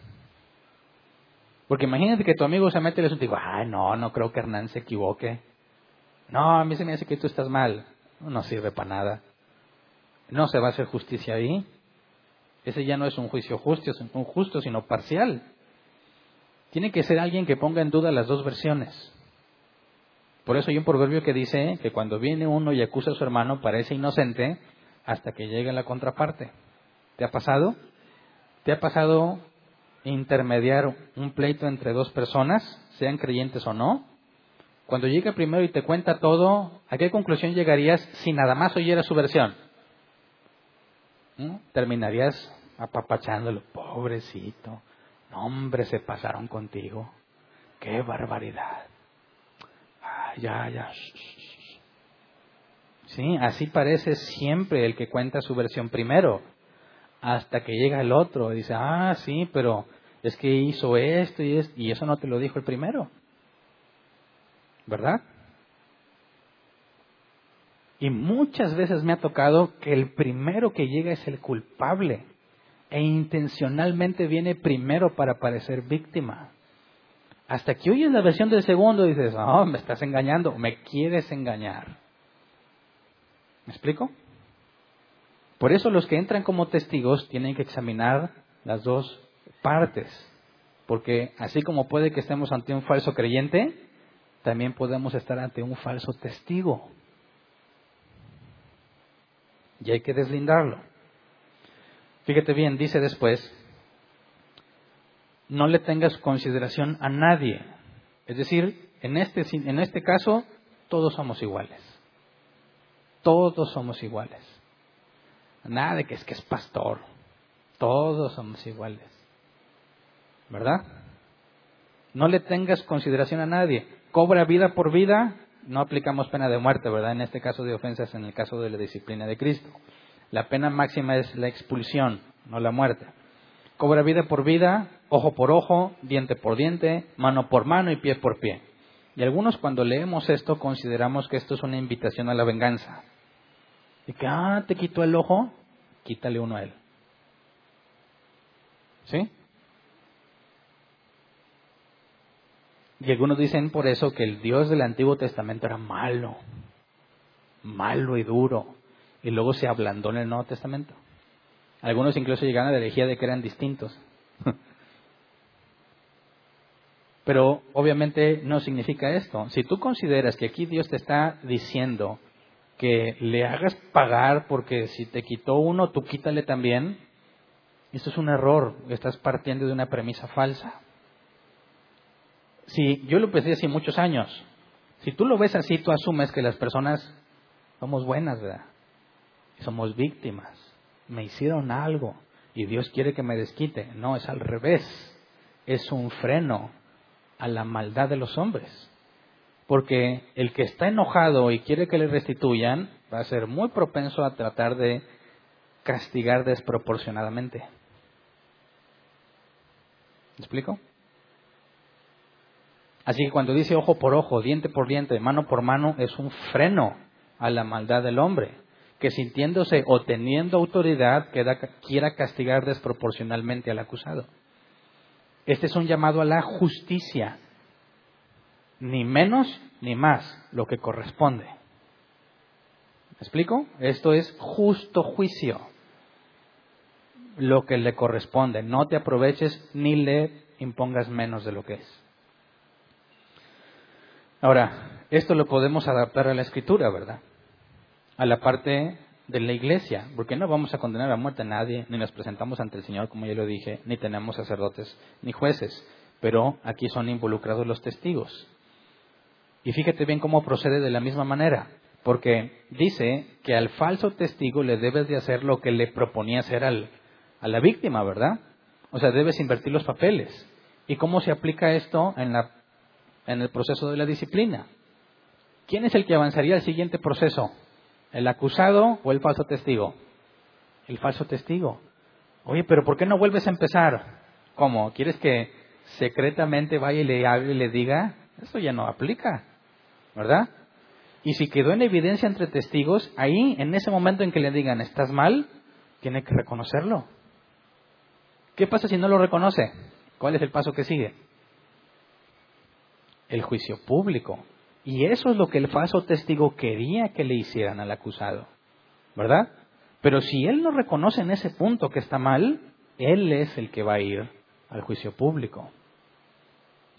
Porque imagínate que tu amigo se mete y le dice, ay, no, no creo que Hernán se equivoque. No, a mí se me hace que tú estás mal. No sirve para nada. No se va a hacer justicia ahí. Ese ya no es un juicio justo, un justo, sino parcial. Tiene que ser alguien que ponga en duda las dos versiones. Por eso hay un proverbio que dice que cuando viene uno y acusa a su hermano parece inocente hasta que llegue la contraparte. ¿Te ha pasado? ¿Te ha pasado intermediar un pleito entre dos personas, sean creyentes o no? Cuando llega primero y te cuenta todo, ¿a qué conclusión llegarías si nada más oyera su versión? Terminarías apapachándolo, pobrecito. No, hombre, se pasaron contigo. Qué barbaridad. ya, ya. Sí, así parece siempre el que cuenta su versión primero, hasta que llega el otro y dice, ah, sí, pero es que hizo esto y, esto, y eso no te lo dijo el primero. ¿Verdad? Y muchas veces me ha tocado que el primero que llega es el culpable e intencionalmente viene primero para parecer víctima. Hasta que oyes la versión del segundo y dices, oh, me estás engañando, me quieres engañar. ¿Me explico? Por eso los que entran como testigos tienen que examinar las dos partes, porque así como puede que estemos ante un falso creyente, también podemos estar ante un falso testigo. Y hay que deslindarlo. Fíjate bien, dice después, no le tengas consideración a nadie. Es decir, en este, en este caso, todos somos iguales. Todos somos iguales. Nada de que es que es pastor. Todos somos iguales. ¿Verdad? No le tengas consideración a nadie. Cobra vida por vida. No aplicamos pena de muerte, ¿verdad? En este caso de ofensas, en el caso de la disciplina de Cristo. La pena máxima es la expulsión, no la muerte. Cobra vida por vida, ojo por ojo, diente por diente, mano por mano y pie por pie. Y algunos cuando leemos esto consideramos que esto es una invitación a la venganza. Y que, ah, te quitó el ojo, quítale uno a él. ¿Sí? Y algunos dicen por eso que el Dios del Antiguo Testamento era malo, malo y duro y luego se ablandó en el Nuevo Testamento. Algunos incluso llegaron a la herejía de que eran distintos. Pero obviamente no significa esto. Si tú consideras que aquí Dios te está diciendo que le hagas pagar porque si te quitó uno, tú quítale también, esto es un error. Estás partiendo de una premisa falsa. Si yo lo pensé hace muchos años, si tú lo ves así, tú asumes que las personas somos buenas, ¿verdad? somos víctimas. Me hicieron algo y Dios quiere que me desquite. No, es al revés. Es un freno a la maldad de los hombres. Porque el que está enojado y quiere que le restituyan va a ser muy propenso a tratar de castigar desproporcionadamente. ¿Me explico? Así que cuando dice ojo por ojo, diente por diente, mano por mano, es un freno a la maldad del hombre, que sintiéndose o teniendo autoridad quiera castigar desproporcionalmente al acusado. Este es un llamado a la justicia, ni menos ni más lo que corresponde. ¿Me explico? Esto es justo juicio, lo que le corresponde. No te aproveches ni le impongas menos de lo que es. Ahora, esto lo podemos adaptar a la escritura, ¿verdad? A la parte de la iglesia, porque no vamos a condenar a muerte a nadie, ni nos presentamos ante el Señor, como ya lo dije, ni tenemos sacerdotes ni jueces, pero aquí son involucrados los testigos. Y fíjate bien cómo procede de la misma manera, porque dice que al falso testigo le debes de hacer lo que le proponía hacer al, a la víctima, ¿verdad? O sea, debes invertir los papeles. ¿Y cómo se aplica esto en la en el proceso de la disciplina. ¿Quién es el que avanzaría al siguiente proceso? ¿El acusado o el falso testigo? El falso testigo. Oye, pero ¿por qué no vuelves a empezar? ¿Cómo? ¿Quieres que secretamente vaya y le hable y le diga? Eso ya no aplica, ¿verdad? Y si quedó en evidencia entre testigos, ahí, en ese momento en que le digan, estás mal, tiene que reconocerlo. ¿Qué pasa si no lo reconoce? ¿Cuál es el paso que sigue? El juicio público. Y eso es lo que el falso testigo quería que le hicieran al acusado, ¿verdad? Pero si él no reconoce en ese punto que está mal, él es el que va a ir al juicio público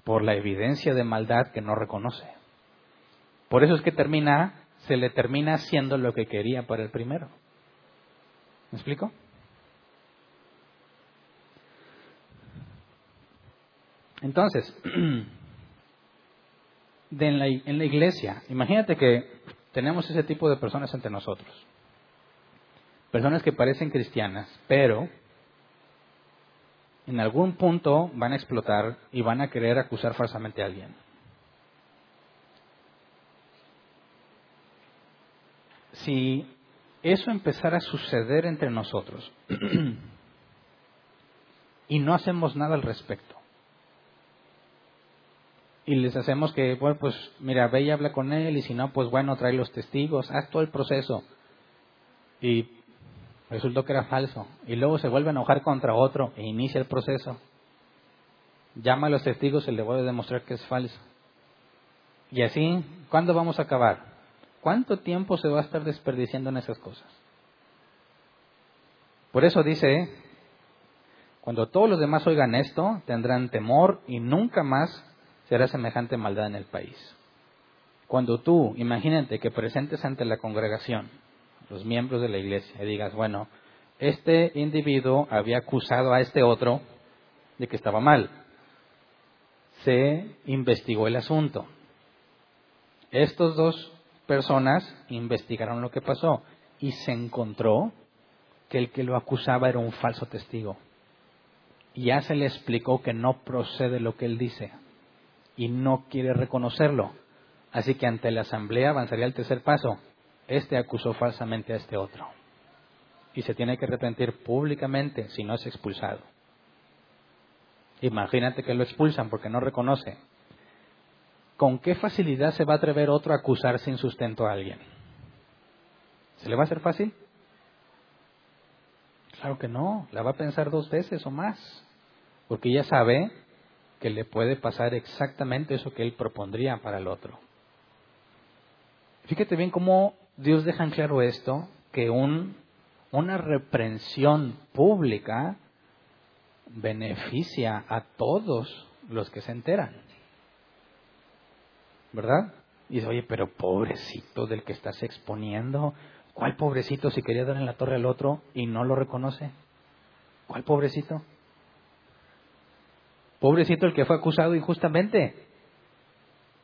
por la evidencia de maldad que no reconoce. Por eso es que termina, se le termina haciendo lo que quería para el primero. ¿Me explico? Entonces, en, la, en la iglesia. Imagínate que tenemos ese tipo de personas entre nosotros. Personas que parecen cristianas, pero en algún punto van a explotar y van a querer acusar falsamente a alguien. Si eso empezara a suceder entre nosotros y no hacemos nada al respecto, y les hacemos que, bueno, pues mira, ve y habla con él y si no, pues bueno, trae los testigos, haz todo el proceso. Y resultó que era falso. Y luego se vuelve a enojar contra otro e inicia el proceso. Llama a los testigos y le vuelve a demostrar que es falso. Y así, ¿cuándo vamos a acabar? ¿Cuánto tiempo se va a estar desperdiciando en esas cosas? Por eso dice, cuando todos los demás oigan esto, tendrán temor y nunca más será semejante maldad en el país. Cuando tú, imagínate que presentes ante la congregación, los miembros de la iglesia, y digas, bueno, este individuo había acusado a este otro de que estaba mal. Se investigó el asunto. Estos dos personas investigaron lo que pasó y se encontró que el que lo acusaba era un falso testigo. Y ya se le explicó que no procede lo que él dice y no quiere reconocerlo. Así que ante la asamblea avanzaría el tercer paso. Este acusó falsamente a este otro. Y se tiene que arrepentir públicamente si no es expulsado. Imagínate que lo expulsan porque no reconoce. ¿Con qué facilidad se va a atrever otro a acusar sin sustento a alguien? ¿Se le va a hacer fácil? Claro que no, la va a pensar dos veces o más, porque ya sabe que le puede pasar exactamente eso que él propondría para el otro. Fíjate bien cómo Dios deja en claro esto, que un, una reprensión pública beneficia a todos los que se enteran. ¿Verdad? Y dice, oye, pero pobrecito del que estás exponiendo. ¿Cuál pobrecito si quería dar en la torre al otro y no lo reconoce? ¿Cuál pobrecito? Pobrecito el que fue acusado injustamente.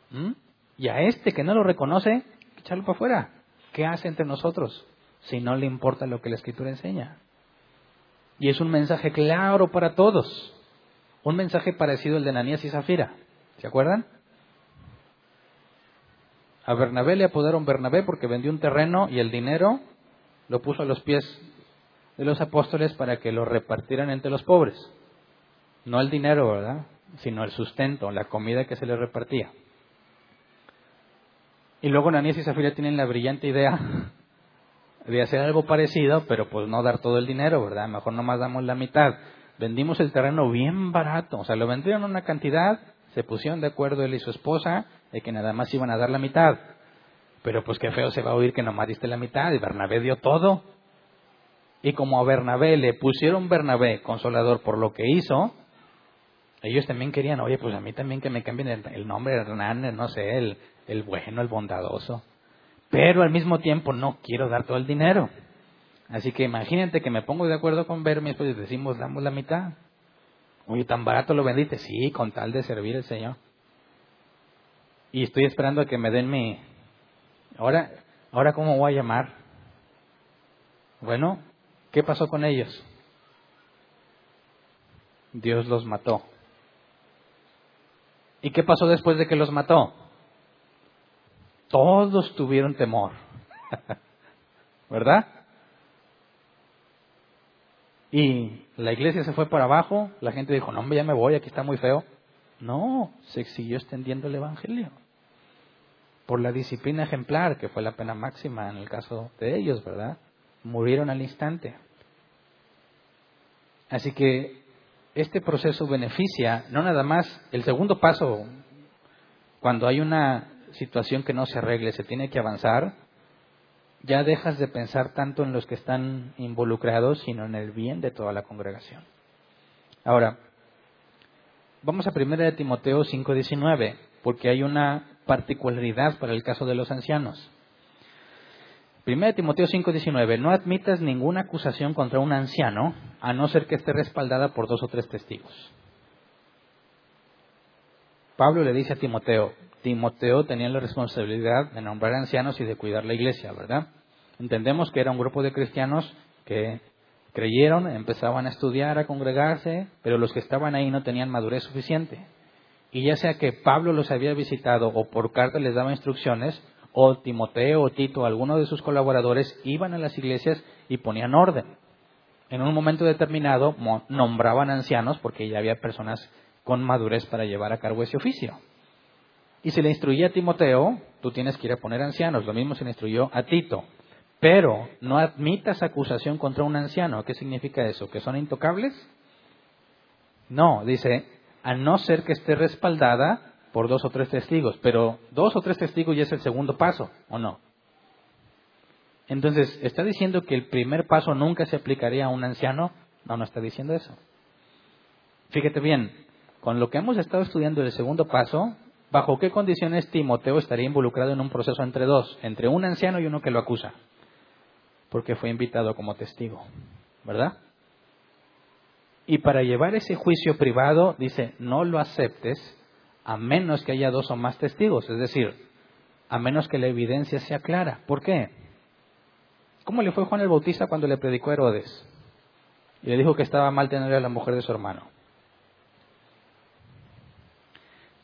¿Mm? Y a este que no lo reconoce, echarlo para afuera. ¿Qué hace entre nosotros si no le importa lo que la Escritura enseña? Y es un mensaje claro para todos. Un mensaje parecido al de Ananías y Zafira. ¿Se acuerdan? A Bernabé le apodaron Bernabé porque vendió un terreno y el dinero lo puso a los pies de los apóstoles para que lo repartieran entre los pobres. No el dinero, ¿verdad? Sino el sustento, la comida que se les repartía. Y luego Ananías y Zafira tienen la brillante idea de hacer algo parecido, pero pues no dar todo el dinero, ¿verdad? Mejor nomás damos la mitad. Vendimos el terreno bien barato, o sea, lo vendieron una cantidad, se pusieron de acuerdo él y su esposa de que nada más iban a dar la mitad. Pero pues qué feo se va a oír que nomás diste la mitad y Bernabé dio todo. Y como a Bernabé le pusieron Bernabé consolador por lo que hizo, ellos también querían, oye, pues a mí también que me cambien el, nombre de Hernán, no sé, el, el bueno, el bondadoso. Pero al mismo tiempo no quiero dar todo el dinero. Así que imagínate que me pongo de acuerdo con verme y decimos, damos la mitad. Oye, tan barato lo vendiste. Sí, con tal de servir al Señor. Y estoy esperando a que me den mi... Ahora, ahora ¿cómo voy a llamar? Bueno, ¿qué pasó con ellos? Dios los mató. ¿Y qué pasó después de que los mató? Todos tuvieron temor. ¿Verdad? Y la iglesia se fue para abajo, la gente dijo, no, hombre, ya me voy, aquí está muy feo. No, se siguió extendiendo el Evangelio. Por la disciplina ejemplar, que fue la pena máxima en el caso de ellos, ¿verdad? Murieron al instante. Así que este proceso beneficia no nada más el segundo paso, cuando hay una situación que no se arregle, se tiene que avanzar, ya dejas de pensar tanto en los que están involucrados, sino en el bien de toda la congregación. Ahora, vamos a 1 de Timoteo 5:19, porque hay una particularidad para el caso de los ancianos. 1 de Timoteo 5:19, no admitas ninguna acusación contra un anciano, a no ser que esté respaldada por dos o tres testigos. Pablo le dice a Timoteo, Timoteo tenía la responsabilidad de nombrar ancianos y de cuidar la iglesia, ¿verdad? Entendemos que era un grupo de cristianos que creyeron, empezaban a estudiar, a congregarse, pero los que estaban ahí no tenían madurez suficiente. Y ya sea que Pablo los había visitado o por carta les daba instrucciones, o Timoteo o Tito, alguno de sus colaboradores, iban a las iglesias y ponían orden. En un momento determinado nombraban ancianos porque ya había personas con madurez para llevar a cargo ese oficio. Y se le instruía a Timoteo, tú tienes que ir a poner ancianos, lo mismo se le instruyó a Tito. Pero no admitas acusación contra un anciano. ¿Qué significa eso? ¿Que son intocables? No, dice, a no ser que esté respaldada por dos o tres testigos. Pero dos o tres testigos ya es el segundo paso, ¿o no? Entonces, ¿está diciendo que el primer paso nunca se aplicaría a un anciano? No, no está diciendo eso. Fíjate bien, con lo que hemos estado estudiando del segundo paso, ¿bajo qué condiciones Timoteo estaría involucrado en un proceso entre dos, entre un anciano y uno que lo acusa? Porque fue invitado como testigo, ¿verdad? Y para llevar ese juicio privado, dice, no lo aceptes a menos que haya dos o más testigos, es decir, a menos que la evidencia sea clara. ¿Por qué? ¿Cómo le fue Juan el Bautista cuando le predicó a Herodes? Y le dijo que estaba mal tener a la mujer de su hermano.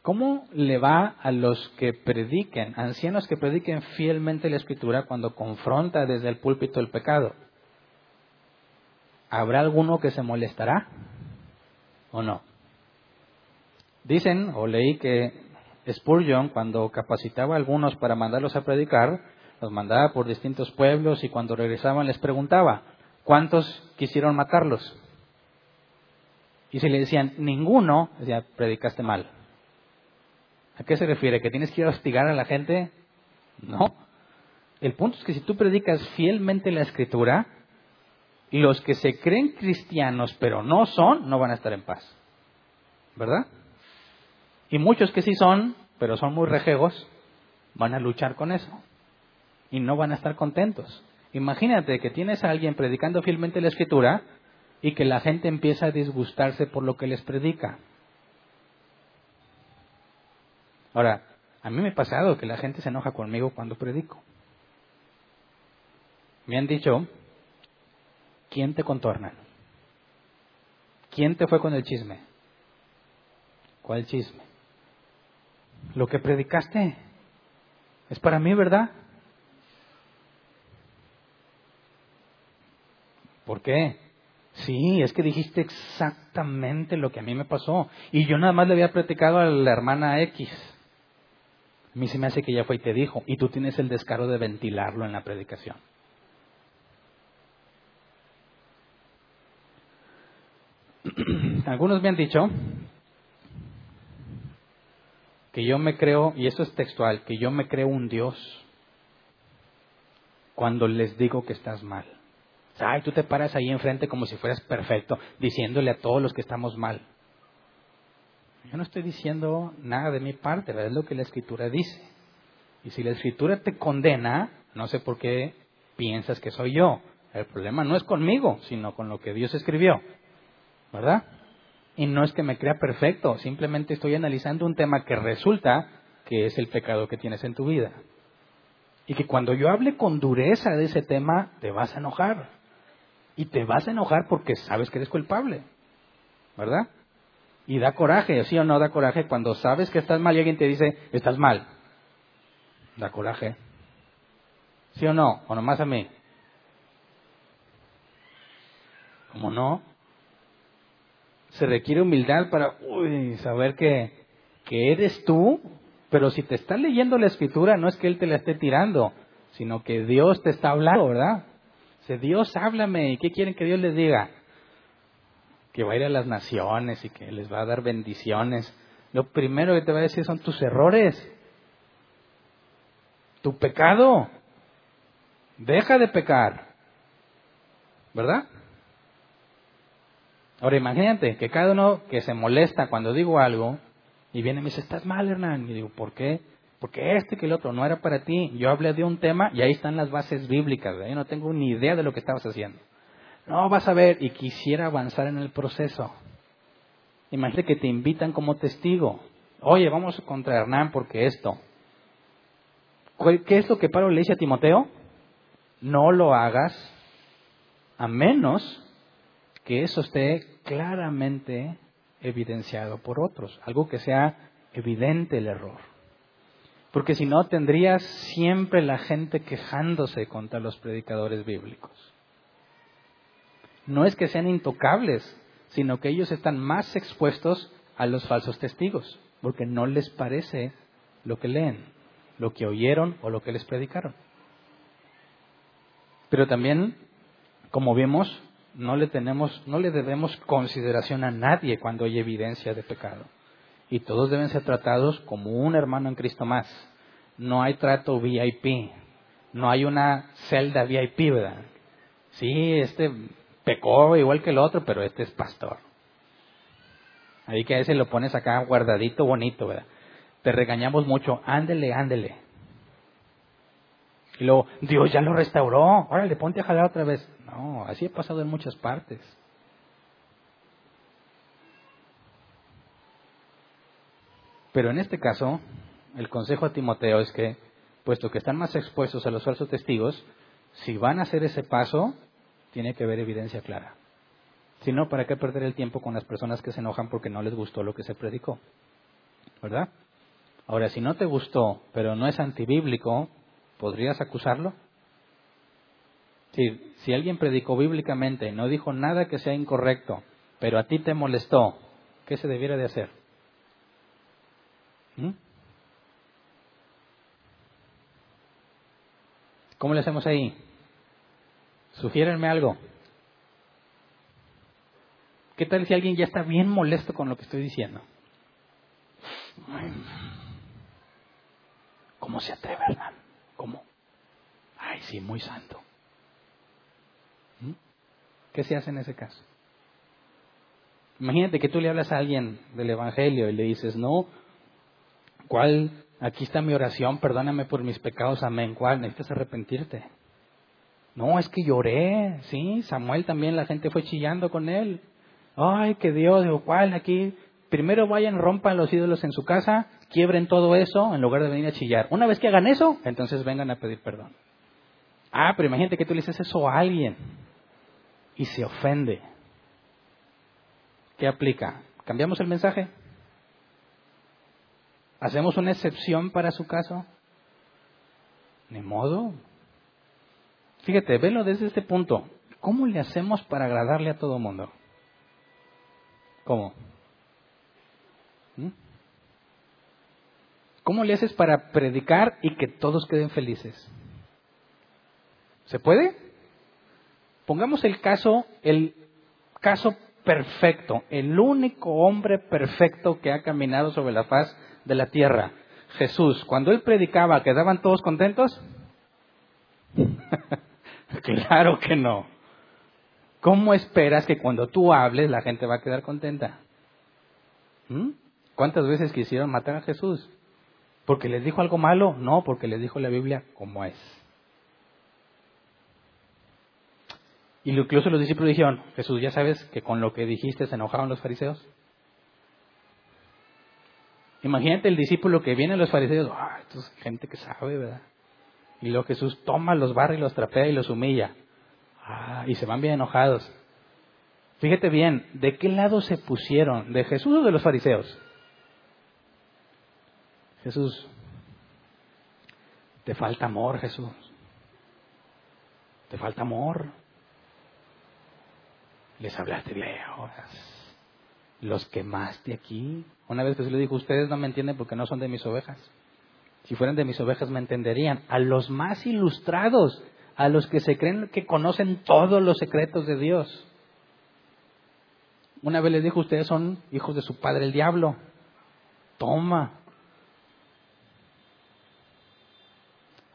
¿Cómo le va a los que prediquen, ancianos que prediquen fielmente la escritura cuando confronta desde el púlpito el pecado? ¿Habrá alguno que se molestará o no? Dicen, o leí que Spurgeon, cuando capacitaba a algunos para mandarlos a predicar, los mandaba por distintos pueblos y cuando regresaban les preguntaba, ¿cuántos quisieron matarlos? Y si le decían, ninguno, decía, predicaste mal. ¿A qué se refiere? ¿Que tienes que ir a a la gente? No. El punto es que si tú predicas fielmente la escritura, los que se creen cristianos pero no son, no van a estar en paz. ¿Verdad? Y muchos que sí son, pero son muy rejegos, van a luchar con eso. Y no van a estar contentos. Imagínate que tienes a alguien predicando fielmente la escritura y que la gente empieza a disgustarse por lo que les predica. Ahora, a mí me ha pasado que la gente se enoja conmigo cuando predico. Me han dicho, ¿quién te contorna? ¿Quién te ¿Quién te fue con el chisme? ¿Cuál chisme? Lo que predicaste es para mí, ¿verdad? ¿Por qué? Sí, es que dijiste exactamente lo que a mí me pasó. Y yo nada más le había platicado a la hermana X. A mí se me hace que ya fue y te dijo. Y tú tienes el descaro de ventilarlo en la predicación. Algunos me han dicho que yo me creo, y eso es textual, que yo me creo un Dios cuando les digo que estás mal. Ay, tú te paras ahí enfrente como si fueras perfecto, diciéndole a todos los que estamos mal. Yo no estoy diciendo nada de mi parte, ¿verdad? es lo que la escritura dice. Y si la escritura te condena, no sé por qué piensas que soy yo. El problema no es conmigo, sino con lo que Dios escribió. ¿Verdad? Y no es que me crea perfecto, simplemente estoy analizando un tema que resulta que es el pecado que tienes en tu vida. Y que cuando yo hable con dureza de ese tema, te vas a enojar. Y te vas a enojar porque sabes que eres culpable. ¿Verdad? Y da coraje, ¿sí o no da coraje? Cuando sabes que estás mal y alguien te dice, estás mal. Da coraje. ¿Sí o no? ¿O nomás a mí? ¿Cómo no? Se requiere humildad para uy, saber que, que eres tú, pero si te está leyendo la escritura, no es que Él te la esté tirando, sino que Dios te está hablando, ¿verdad? Dice, Dios, háblame. ¿Y qué quieren que Dios les diga? Que va a ir a las naciones y que les va a dar bendiciones. Lo primero que te va a decir son tus errores, tu pecado. Deja de pecar. ¿Verdad? Ahora imagínate que cada uno que se molesta cuando digo algo y viene y me dice, estás mal, Hernán. Y digo, ¿por qué? Porque este que el otro no era para ti. Yo hablé de un tema y ahí están las bases bíblicas. Yo no tengo ni idea de lo que estabas haciendo. No, vas a ver, y quisiera avanzar en el proceso. Imagínate que te invitan como testigo. Oye, vamos contra Hernán porque esto. ¿Qué es lo que Pablo le dice a Timoteo? No lo hagas a menos que eso esté claramente evidenciado por otros, algo que sea evidente el error. Porque si no, tendrías siempre la gente quejándose contra los predicadores bíblicos. No es que sean intocables, sino que ellos están más expuestos a los falsos testigos, porque no les parece lo que leen, lo que oyeron o lo que les predicaron. Pero también, como vimos, no le tenemos, no le debemos consideración a nadie cuando hay evidencia de pecado y todos deben ser tratados como un hermano en Cristo más. No hay trato VIP, no hay una celda VIP, ¿verdad? Sí, este pecó igual que el otro, pero este es pastor. Ahí que a ese lo pones acá guardadito, bonito, ¿verdad? Te regañamos mucho, ándele, ándele. Y luego, Dios ya lo restauró, órale, ponte a jalar otra vez. No, así ha pasado en muchas partes. Pero en este caso, el consejo a Timoteo es que, puesto que están más expuestos a los falsos testigos, si van a hacer ese paso, tiene que haber evidencia clara. Si no, ¿para qué perder el tiempo con las personas que se enojan porque no les gustó lo que se predicó? ¿Verdad? Ahora, si no te gustó, pero no es antibíblico, ¿podrías acusarlo? Si, alguien predicó bíblicamente, no dijo nada que sea incorrecto, pero a ti te molestó, ¿qué se debiera de hacer? ¿Mm? ¿Cómo le hacemos ahí? Sugiérenme algo. ¿Qué tal si alguien ya está bien molesto con lo que estoy diciendo? ¿Cómo se atreve, Hernán? ¿Cómo? Ay, sí, muy santo. ¿Mm? ¿Qué se hace en ese caso? Imagínate que tú le hablas a alguien del Evangelio y le dices, no, ¿Cuál? Aquí está mi oración, perdóname por mis pecados, amén. ¿Cuál? Necesitas arrepentirte. No, es que lloré, sí, Samuel también, la gente fue chillando con él. Ay, que Dios, digo, ¿cuál? Aquí, primero vayan, rompan los ídolos en su casa, quiebren todo eso, en lugar de venir a chillar. Una vez que hagan eso, entonces vengan a pedir perdón. Ah, pero imagínate que tú le dices eso a alguien y se ofende. ¿Qué aplica? ¿Cambiamos el mensaje? ¿Hacemos una excepción para su caso? Ni modo. Fíjate, velo desde este punto. ¿Cómo le hacemos para agradarle a todo mundo? ¿Cómo? ¿Mm? ¿Cómo le haces para predicar y que todos queden felices? ¿Se puede? Pongamos el caso, el caso perfecto, el único hombre perfecto que ha caminado sobre la faz de la tierra, Jesús. Cuando él predicaba, ¿quedaban todos contentos? claro que no. ¿Cómo esperas que cuando tú hables la gente va a quedar contenta? ¿Mm? ¿Cuántas veces quisieron matar a Jesús? ¿Porque les dijo algo malo? No, porque les dijo la Biblia como es. Y incluso los discípulos dijeron, Jesús, ¿ya sabes que con lo que dijiste se enojaron los fariseos? Imagínate el discípulo que viene a los fariseos, ah, esto es gente que sabe, ¿verdad? Y luego Jesús toma los barra y los trapea y los humilla. Ah, y se van bien enojados. Fíjate bien, ¿de qué lado se pusieron? ¿De Jesús o de los fariseos? Jesús, te falta amor, Jesús. Te falta amor. Les hablaste horas. Los quemaste aquí. Una vez Jesús le dijo, ustedes no me entienden porque no son de mis ovejas. Si fueran de mis ovejas me entenderían. A los más ilustrados, a los que se creen que conocen todos los secretos de Dios. Una vez les dijo, ustedes son hijos de su padre el diablo. Toma,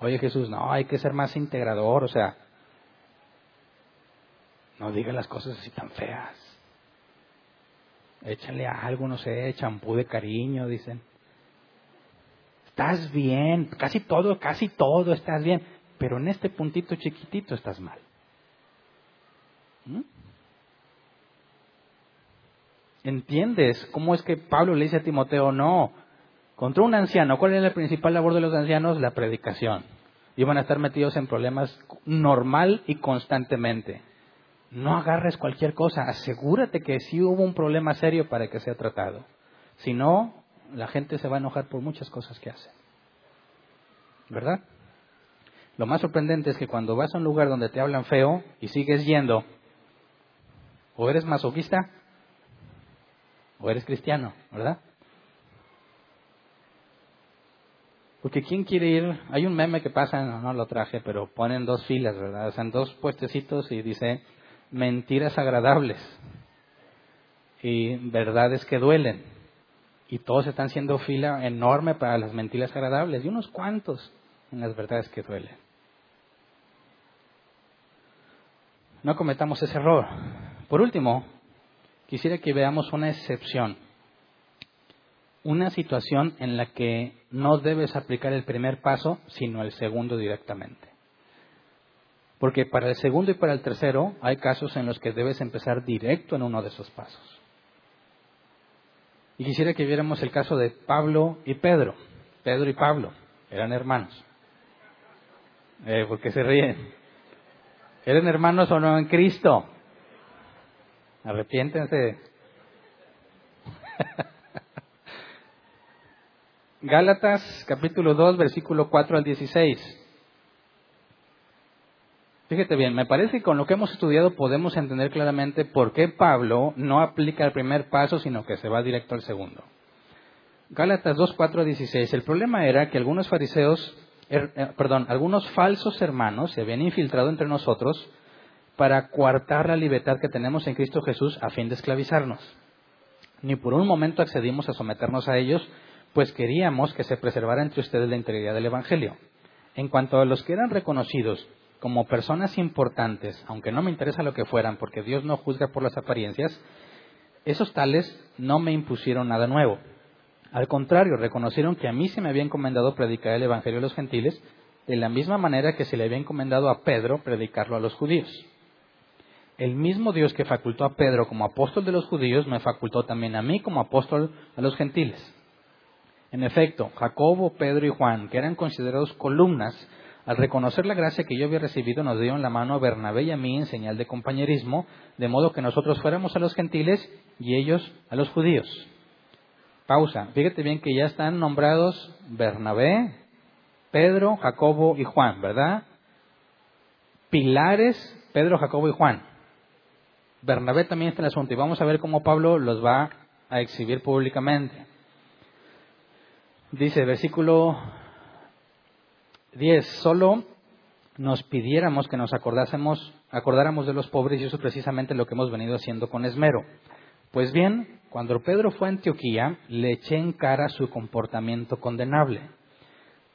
Oye Jesús, no, hay que ser más integrador, o sea, no diga las cosas así tan feas. Échale algo, no sé, champú de cariño, dicen. Estás bien, casi todo, casi todo estás bien, pero en este puntito chiquitito estás mal. ¿Mm? ¿Entiendes cómo es que Pablo le dice a Timoteo, no, contra un anciano, ¿cuál es la principal labor de los ancianos? La predicación. Iban a estar metidos en problemas normal y constantemente. No agarres cualquier cosa, asegúrate que sí hubo un problema serio para que sea tratado. Si no, la gente se va a enojar por muchas cosas que hacen. ¿Verdad? Lo más sorprendente es que cuando vas a un lugar donde te hablan feo y sigues yendo, o eres masoquista o eres cristiano, ¿verdad? Porque ¿quién quiere ir? Hay un meme que pasa, no, lo traje, pero ponen dos filas, ¿verdad? O sea, dos puestecitos y dice mentiras agradables y verdades que duelen. Y todos están haciendo fila enorme para las mentiras agradables y unos cuantos en las verdades que duelen. No cometamos ese error. Por último, quisiera que veamos una excepción una situación en la que no debes aplicar el primer paso, sino el segundo directamente. Porque para el segundo y para el tercero hay casos en los que debes empezar directo en uno de esos pasos. Y quisiera que viéramos el caso de Pablo y Pedro. Pedro y Pablo eran hermanos. Eh, ¿Por qué se ríen? ¿Eran hermanos o no en Cristo? Arrepiéntense. Gálatas capítulo 2, versículo 4 al 16. Fíjate bien, me parece que con lo que hemos estudiado podemos entender claramente por qué Pablo no aplica el primer paso, sino que se va directo al segundo. Gálatas 2, 4 al 16. El problema era que algunos fariseos, er, eh, perdón, algunos falsos hermanos se habían infiltrado entre nosotros para coartar la libertad que tenemos en Cristo Jesús a fin de esclavizarnos. Ni por un momento accedimos a someternos a ellos, pues queríamos que se preservara entre ustedes la integridad del Evangelio. En cuanto a los que eran reconocidos como personas importantes, aunque no me interesa lo que fueran, porque Dios no juzga por las apariencias, esos tales no me impusieron nada nuevo. Al contrario, reconocieron que a mí se me había encomendado predicar el Evangelio a los gentiles, de la misma manera que se le había encomendado a Pedro predicarlo a los judíos. El mismo Dios que facultó a Pedro como apóstol de los judíos, me facultó también a mí como apóstol a los gentiles. En efecto, Jacobo, Pedro y Juan, que eran considerados columnas, al reconocer la gracia que yo había recibido, nos dieron la mano a Bernabé y a mí en señal de compañerismo, de modo que nosotros fuéramos a los gentiles y ellos a los judíos. pausa. Fíjate bien que ya están nombrados Bernabé, Pedro, Jacobo y Juan, ¿verdad? Pilares, Pedro, Jacobo y Juan. Bernabé también está en el asunto y vamos a ver cómo Pablo los va a exhibir públicamente. Dice, versículo 10, solo nos pidiéramos que nos acordásemos, acordáramos de los pobres y eso es precisamente lo que hemos venido haciendo con esmero. Pues bien, cuando Pedro fue a Antioquía, le eché en cara su comportamiento condenable.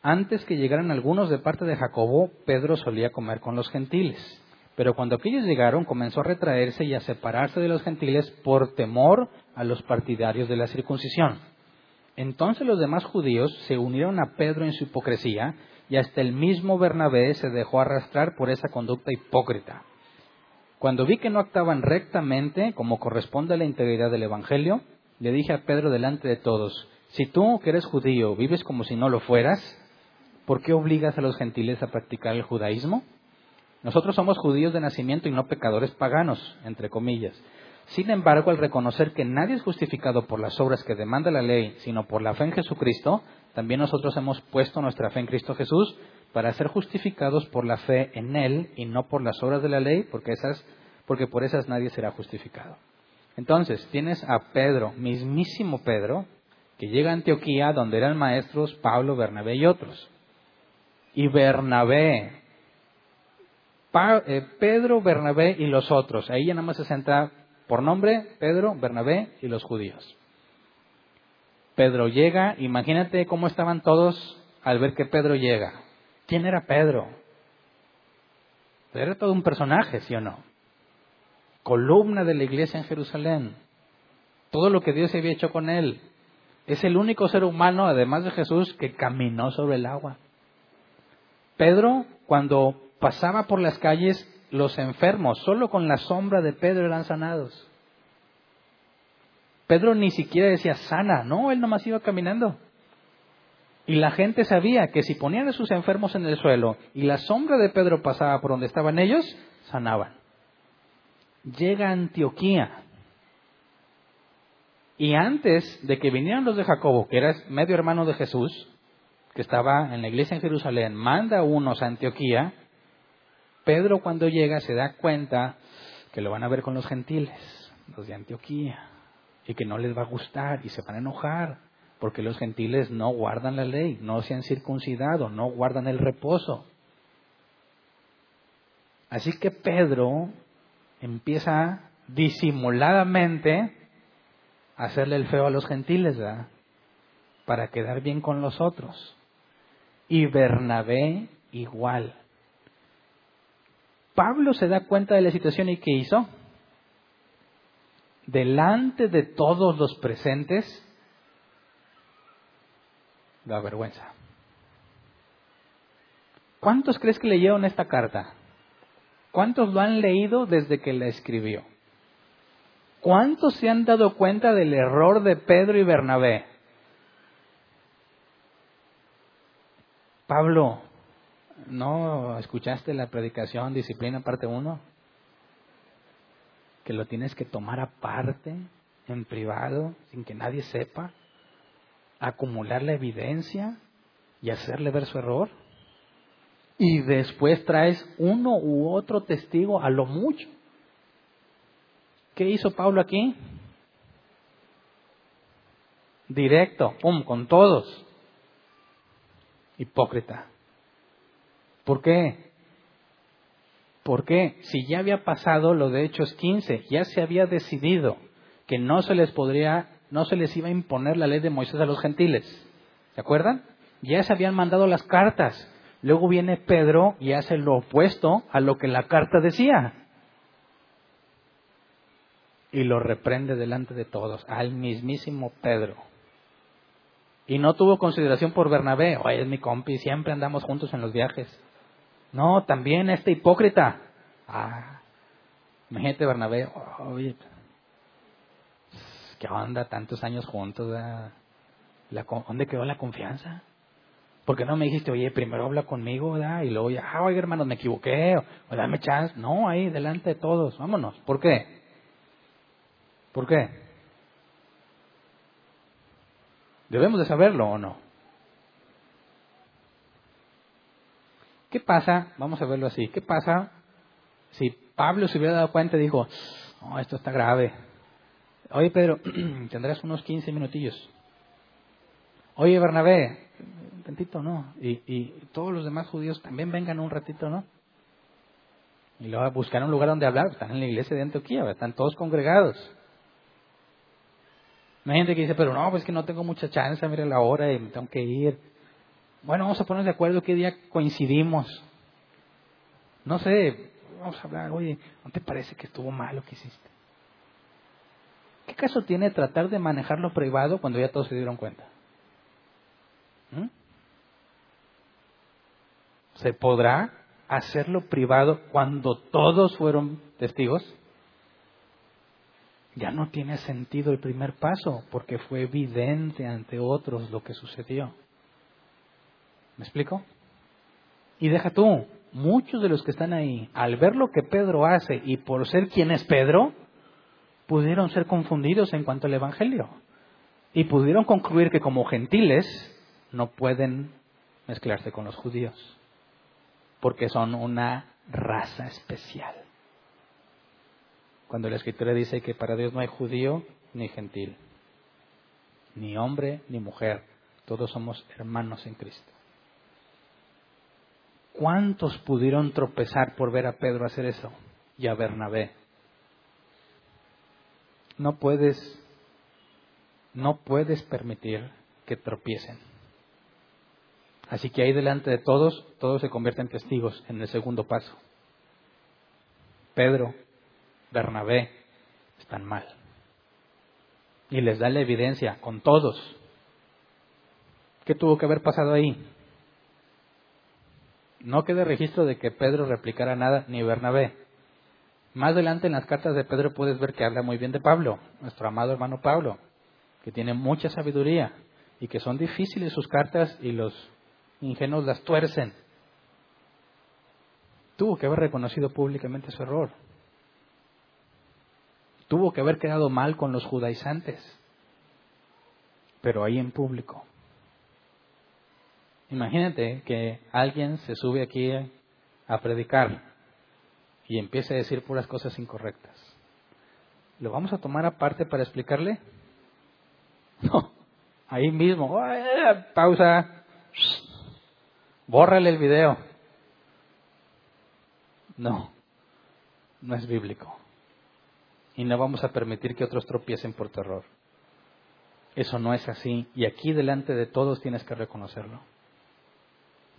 Antes que llegaran algunos de parte de Jacobo, Pedro solía comer con los gentiles. Pero cuando aquellos llegaron, comenzó a retraerse y a separarse de los gentiles por temor a los partidarios de la circuncisión. Entonces los demás judíos se unieron a Pedro en su hipocresía y hasta el mismo Bernabé se dejó arrastrar por esa conducta hipócrita. Cuando vi que no actuaban rectamente, como corresponde a la integridad del Evangelio, le dije a Pedro delante de todos, si tú, que eres judío, vives como si no lo fueras, ¿por qué obligas a los gentiles a practicar el judaísmo? Nosotros somos judíos de nacimiento y no pecadores paganos, entre comillas. Sin embargo, al reconocer que nadie es justificado por las obras que demanda la ley, sino por la fe en Jesucristo, también nosotros hemos puesto nuestra fe en Cristo Jesús para ser justificados por la fe en Él y no por las obras de la ley, porque, esas, porque por esas nadie será justificado. Entonces, tienes a Pedro, mismísimo Pedro, que llega a Antioquía, donde eran maestros Pablo, Bernabé y otros. Y Bernabé, eh, Pedro, Bernabé y los otros. Ahí ya nada más se centra por nombre, Pedro, Bernabé y los judíos. Pedro llega, imagínate cómo estaban todos al ver que Pedro llega. ¿Quién era Pedro? Era todo un personaje, ¿sí o no? Columna de la iglesia en Jerusalén. Todo lo que Dios había hecho con él. Es el único ser humano, además de Jesús, que caminó sobre el agua. Pedro, cuando pasaba por las calles, los enfermos, solo con la sombra de Pedro eran sanados. Pedro ni siquiera decía sana, no, él nomás iba caminando. Y la gente sabía que si ponían a sus enfermos en el suelo y la sombra de Pedro pasaba por donde estaban ellos, sanaban. Llega a Antioquía. Y antes de que vinieran los de Jacobo, que era medio hermano de Jesús, que estaba en la iglesia en Jerusalén, manda unos a Antioquía, Pedro cuando llega se da cuenta que lo van a ver con los gentiles, los de Antioquía, y que no les va a gustar y se van a enojar, porque los gentiles no guardan la ley, no se han circuncidado, no guardan el reposo. Así que Pedro empieza disimuladamente a hacerle el feo a los gentiles, ¿verdad? Para quedar bien con los otros. Y Bernabé igual. Pablo se da cuenta de la situación y ¿qué hizo? Delante de todos los presentes, da vergüenza. ¿Cuántos crees que leyeron esta carta? ¿Cuántos lo han leído desde que la escribió? ¿Cuántos se han dado cuenta del error de Pedro y Bernabé? Pablo, ¿No escuchaste la predicación disciplina parte 1? Que lo tienes que tomar aparte, en privado, sin que nadie sepa, acumular la evidencia y hacerle ver su error. Y después traes uno u otro testigo a lo mucho. ¿Qué hizo Pablo aquí? Directo, pum, con todos. Hipócrita. ¿Por qué? ¿Por qué? Si ya había pasado lo de Hechos 15, ya se había decidido que no se les podría, no se les iba a imponer la ley de Moisés a los gentiles. ¿Se acuerdan? Ya se habían mandado las cartas. Luego viene Pedro y hace lo opuesto a lo que la carta decía. Y lo reprende delante de todos, al mismísimo Pedro. Y no tuvo consideración por Bernabé. Oye, es mi compi, siempre andamos juntos en los viajes. No, también este hipócrita. Ah, imagínate Bernabé, oye, ¿qué onda? Tantos años juntos, la, ¿dónde quedó la confianza? ¿Por qué no me dijiste, oye, primero habla conmigo, ¿verdad? Y luego ya, ah, oye, hermano, me equivoqué, o, dame chance. No, ahí, delante de todos, vámonos. ¿Por qué? ¿Por qué? Debemos de saberlo o no. ¿Qué pasa? Vamos a verlo así. ¿Qué pasa si Pablo se hubiera dado cuenta y dijo, oh, esto está grave? Oye, Pedro, tendrás unos 15 minutillos. Oye, Bernabé, un tantito, ¿no? Y, todos los demás judíos también vengan un ratito, ¿no? Y luego a buscar un lugar donde hablar. Están en la iglesia de Antioquía, están todos congregados. hay gente que dice, pero no, pues que no tengo mucha chance, mire la hora y me tengo que ir. Bueno, vamos a ponernos de acuerdo qué día coincidimos. No sé, vamos a hablar, oye, ¿no te parece que estuvo mal lo que hiciste? ¿Qué caso tiene tratar de manejar lo privado cuando ya todos se dieron cuenta? ¿Mm? ¿Se podrá hacerlo privado cuando todos fueron testigos? Ya no tiene sentido el primer paso porque fue evidente ante otros lo que sucedió. ¿Me explico? Y deja tú, muchos de los que están ahí, al ver lo que Pedro hace y por ser quien es Pedro, pudieron ser confundidos en cuanto al Evangelio. Y pudieron concluir que como gentiles no pueden mezclarse con los judíos, porque son una raza especial. Cuando la escritura dice que para Dios no hay judío ni gentil, ni hombre ni mujer, todos somos hermanos en Cristo. ¿Cuántos pudieron tropezar por ver a Pedro hacer eso? Y a Bernabé. No puedes, no puedes permitir que tropiecen. Así que ahí delante de todos, todos se convierten en testigos en el segundo paso. Pedro, Bernabé, están mal. Y les da la evidencia con todos. ¿Qué tuvo que haber pasado ahí? No quede registro de que Pedro replicara nada ni Bernabé. Más adelante en las cartas de Pedro puedes ver que habla muy bien de Pablo, nuestro amado hermano Pablo, que tiene mucha sabiduría y que son difíciles sus cartas y los ingenuos las tuercen. Tuvo que haber reconocido públicamente su error. Tuvo que haber quedado mal con los judaizantes, pero ahí en público. Imagínate que alguien se sube aquí a predicar y empieza a decir puras cosas incorrectas. ¿Lo vamos a tomar aparte para explicarle? No, ahí mismo, pausa, bórrale el video. No, no es bíblico. Y no vamos a permitir que otros tropiecen por terror. Eso no es así. Y aquí delante de todos tienes que reconocerlo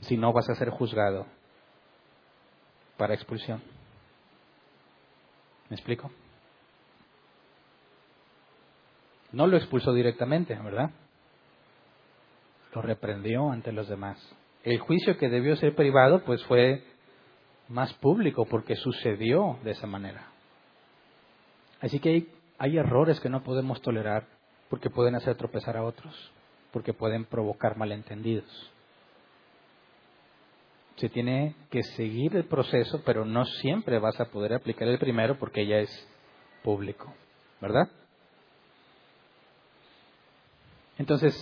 si no vas a ser juzgado para expulsión. ¿Me explico? No lo expulsó directamente, ¿verdad? Lo reprendió ante los demás. El juicio que debió ser privado, pues fue más público porque sucedió de esa manera. Así que hay, hay errores que no podemos tolerar porque pueden hacer tropezar a otros, porque pueden provocar malentendidos se tiene que seguir el proceso, pero no siempre vas a poder aplicar el primero porque ya es público, ¿verdad? Entonces,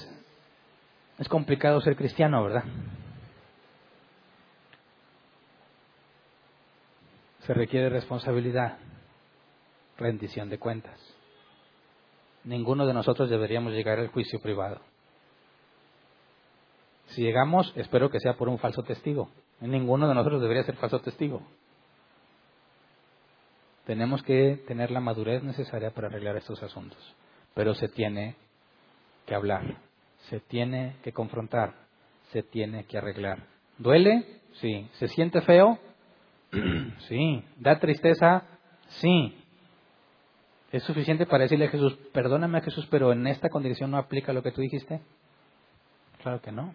es complicado ser cristiano, ¿verdad? Se requiere responsabilidad, rendición de cuentas. Ninguno de nosotros deberíamos llegar al juicio privado. Si llegamos, espero que sea por un falso testigo. Ninguno de nosotros debería ser falso testigo. Tenemos que tener la madurez necesaria para arreglar estos asuntos. Pero se tiene que hablar, se tiene que confrontar, se tiene que arreglar. ¿Duele? Sí. ¿Se siente feo? sí. ¿Da tristeza? Sí. ¿Es suficiente para decirle a Jesús, perdóname a Jesús, pero en esta condición no aplica lo que tú dijiste? Claro que no.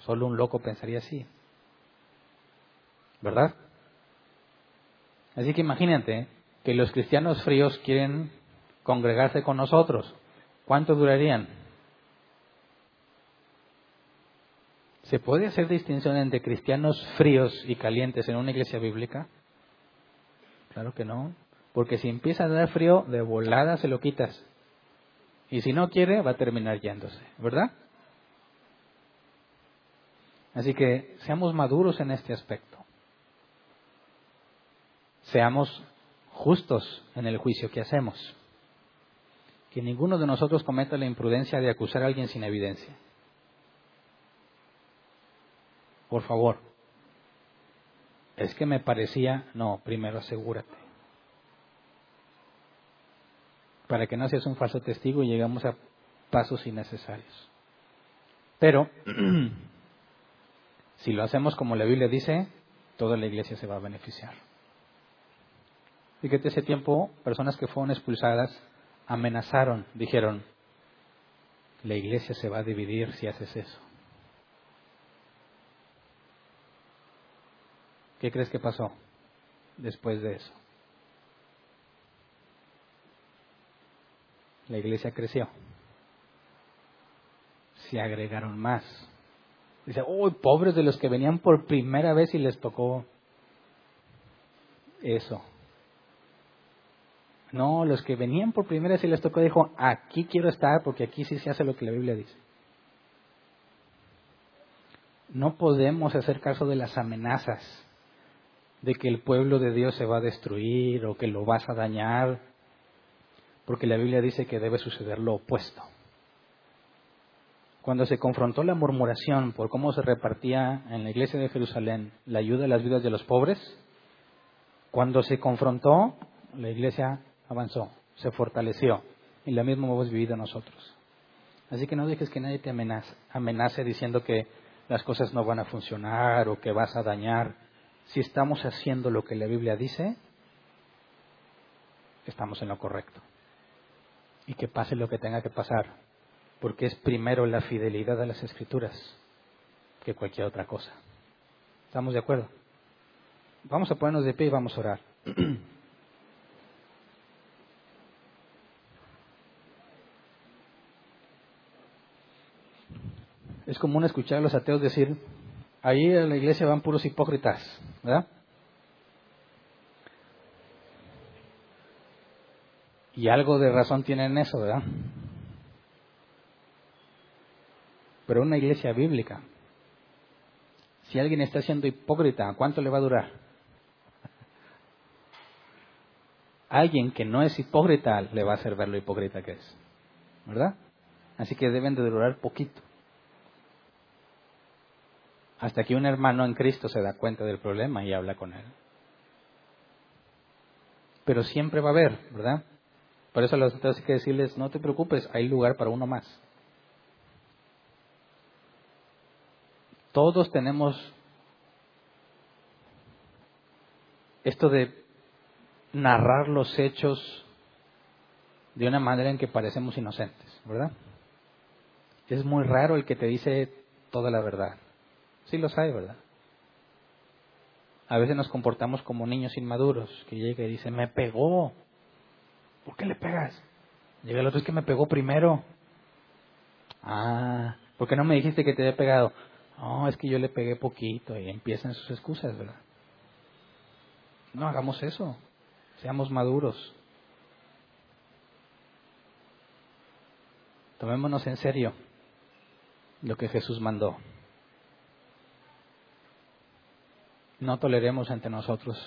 Solo un loco pensaría así. ¿Verdad? Así que imagínate que los cristianos fríos quieren congregarse con nosotros. ¿Cuánto durarían? ¿Se puede hacer distinción entre cristianos fríos y calientes en una iglesia bíblica? Claro que no. Porque si empieza a dar frío, de volada se lo quitas. Y si no quiere, va a terminar yéndose, ¿verdad? Así que seamos maduros en este aspecto. Seamos justos en el juicio que hacemos. Que ninguno de nosotros cometa la imprudencia de acusar a alguien sin evidencia. Por favor. Es que me parecía, no, primero asegúrate. Para que no seas un falso testigo y llegamos a pasos innecesarios. Pero, si lo hacemos como la Biblia dice, toda la iglesia se va a beneficiar. Fíjate, ese tiempo, personas que fueron expulsadas amenazaron, dijeron, la iglesia se va a dividir si haces eso. ¿Qué crees que pasó después de eso? La iglesia creció. Se agregaron más. Dice, uy, pobres de los que venían por primera vez y les tocó eso. No, los que venían por primera vez y les tocó, dijo, aquí quiero estar porque aquí sí se hace lo que la Biblia dice. No podemos hacer caso de las amenazas de que el pueblo de Dios se va a destruir o que lo vas a dañar, porque la Biblia dice que debe suceder lo opuesto. Cuando se confrontó la murmuración por cómo se repartía en la iglesia de Jerusalén la ayuda a las vidas de los pobres, cuando se confrontó, la iglesia avanzó, se fortaleció y lo mismo hemos vivido nosotros. Así que no dejes que nadie te amenace, amenace diciendo que las cosas no van a funcionar o que vas a dañar. Si estamos haciendo lo que la Biblia dice, estamos en lo correcto. Y que pase lo que tenga que pasar, porque es primero la fidelidad a las escrituras que cualquier otra cosa. ¿Estamos de acuerdo? Vamos a ponernos de pie y vamos a orar. es común escuchar a los ateos decir, ahí en la iglesia van puros hipócritas, ¿verdad? Y algo de razón tienen eso, ¿verdad? Pero una iglesia bíblica, si alguien está siendo hipócrita, ¿cuánto le va a durar? Alguien que no es hipócrita le va a hacer ver lo hipócrita que es, ¿verdad? Así que deben de durar poquito hasta que un hermano en Cristo se da cuenta del problema y habla con él. Pero siempre va a haber, ¿verdad? Por eso los otros hay que decirles, no te preocupes, hay lugar para uno más. Todos tenemos esto de narrar los hechos de una manera en que parecemos inocentes, ¿verdad? Es muy raro el que te dice toda la verdad. Sí los hay, ¿verdad? A veces nos comportamos como niños inmaduros, que llega y dice, me pegó. ¿Por qué le pegas? Llega el otro, es que me pegó primero. Ah, ¿por qué no me dijiste que te había pegado? No, es que yo le pegué poquito y empiezan sus excusas, ¿verdad? No hagamos eso. Seamos maduros. Tomémonos en serio lo que Jesús mandó. No toleremos ante nosotros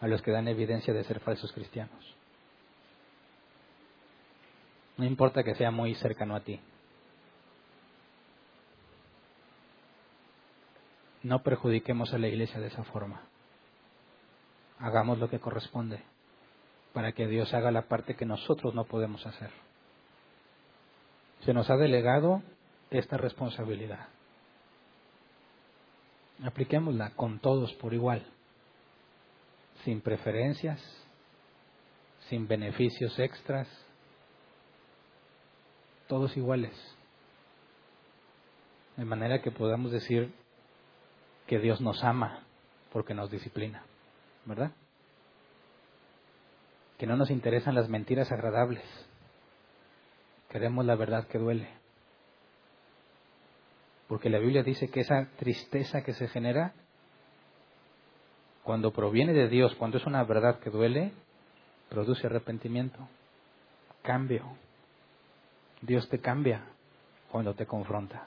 a los que dan evidencia de ser falsos cristianos. No importa que sea muy cercano a ti. No perjudiquemos a la iglesia de esa forma. Hagamos lo que corresponde para que Dios haga la parte que nosotros no podemos hacer. Se nos ha delegado esta responsabilidad apliquémosla con todos por igual, sin preferencias, sin beneficios extras, todos iguales, de manera que podamos decir que Dios nos ama porque nos disciplina, ¿verdad? Que no nos interesan las mentiras agradables, queremos la verdad que duele. Porque la Biblia dice que esa tristeza que se genera, cuando proviene de Dios, cuando es una verdad que duele, produce arrepentimiento, cambio. Dios te cambia cuando te confronta.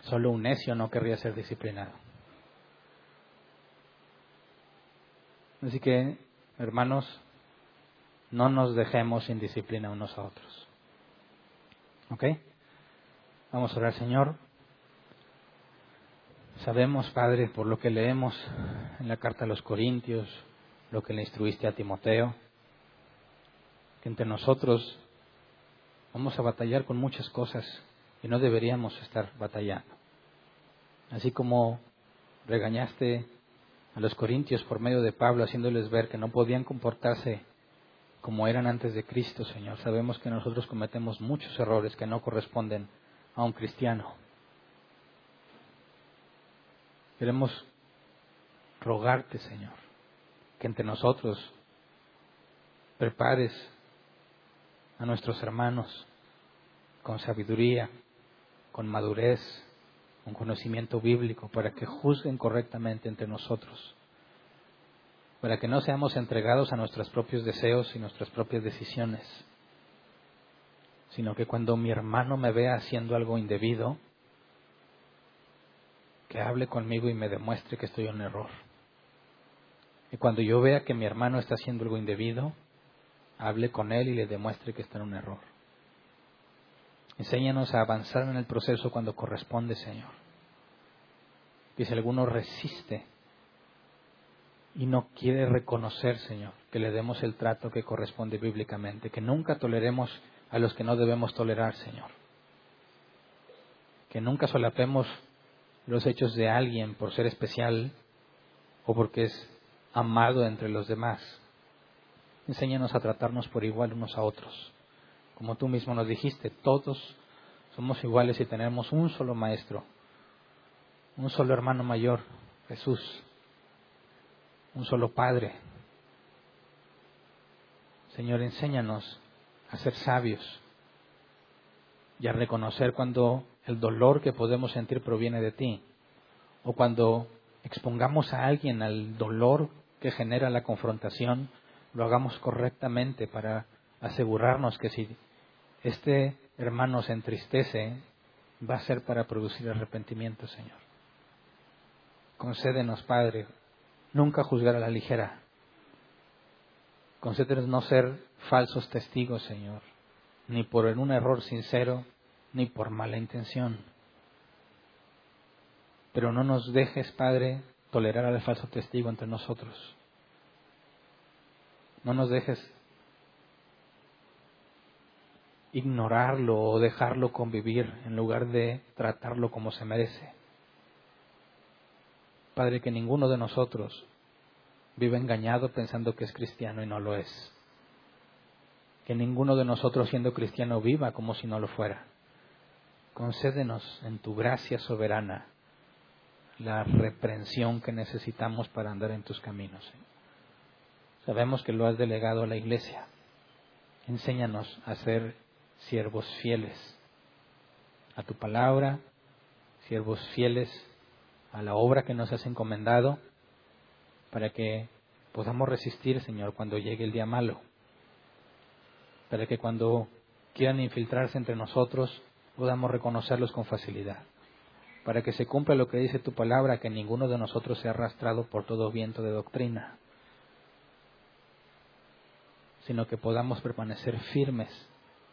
Solo un necio no querría ser disciplinado. Así que, hermanos, no nos dejemos sin disciplina unos a otros. ¿Ok? Vamos a orar, Señor. Sabemos, Padre, por lo que leemos en la carta a los Corintios, lo que le instruiste a Timoteo, que entre nosotros vamos a batallar con muchas cosas y no deberíamos estar batallando. Así como regañaste a los corintios por medio de Pablo, haciéndoles ver que no podían comportarse como eran antes de Cristo, Señor. Sabemos que nosotros cometemos muchos errores que no corresponden a un cristiano. Queremos rogarte, Señor, que entre nosotros prepares a nuestros hermanos con sabiduría, con madurez, con conocimiento bíblico, para que juzguen correctamente entre nosotros, para que no seamos entregados a nuestros propios deseos y nuestras propias decisiones, sino que cuando mi hermano me vea haciendo algo indebido, que hable conmigo y me demuestre que estoy en error. Y cuando yo vea que mi hermano está haciendo algo indebido, hable con él y le demuestre que está en un error. Enséñanos a avanzar en el proceso cuando corresponde, Señor. Que si alguno resiste y no quiere reconocer, Señor, que le demos el trato que corresponde bíblicamente, que nunca toleremos a los que no debemos tolerar, Señor. Que nunca solapemos los hechos de alguien por ser especial o porque es amado entre los demás. Enséñanos a tratarnos por igual unos a otros. Como tú mismo nos dijiste, todos somos iguales y tenemos un solo maestro, un solo hermano mayor, Jesús, un solo Padre. Señor, enséñanos a ser sabios y a reconocer cuando el dolor que podemos sentir proviene de ti o cuando expongamos a alguien al dolor que genera la confrontación, lo hagamos correctamente para asegurarnos que si este hermano se entristece, va a ser para producir arrepentimiento, Señor. Concédenos, Padre, nunca juzgar a la ligera. Concédenos no ser falsos testigos, Señor, ni por un error sincero, ni por mala intención. Pero no nos dejes, Padre, tolerar al falso testigo entre nosotros. No nos dejes ignorarlo o dejarlo convivir en lugar de tratarlo como se merece. Padre, que ninguno de nosotros vive engañado pensando que es cristiano y no lo es. Que ninguno de nosotros siendo cristiano viva como si no lo fuera. Concédenos en tu gracia soberana la reprensión que necesitamos para andar en tus caminos. Sabemos que lo has delegado a la iglesia. Enséñanos a ser siervos fieles a tu palabra, siervos fieles a la obra que nos has encomendado, para que podamos resistir, Señor, cuando llegue el día malo, para que cuando quieran infiltrarse entre nosotros podamos reconocerlos con facilidad, para que se cumpla lo que dice tu palabra, que ninguno de nosotros sea arrastrado por todo viento de doctrina, sino que podamos permanecer firmes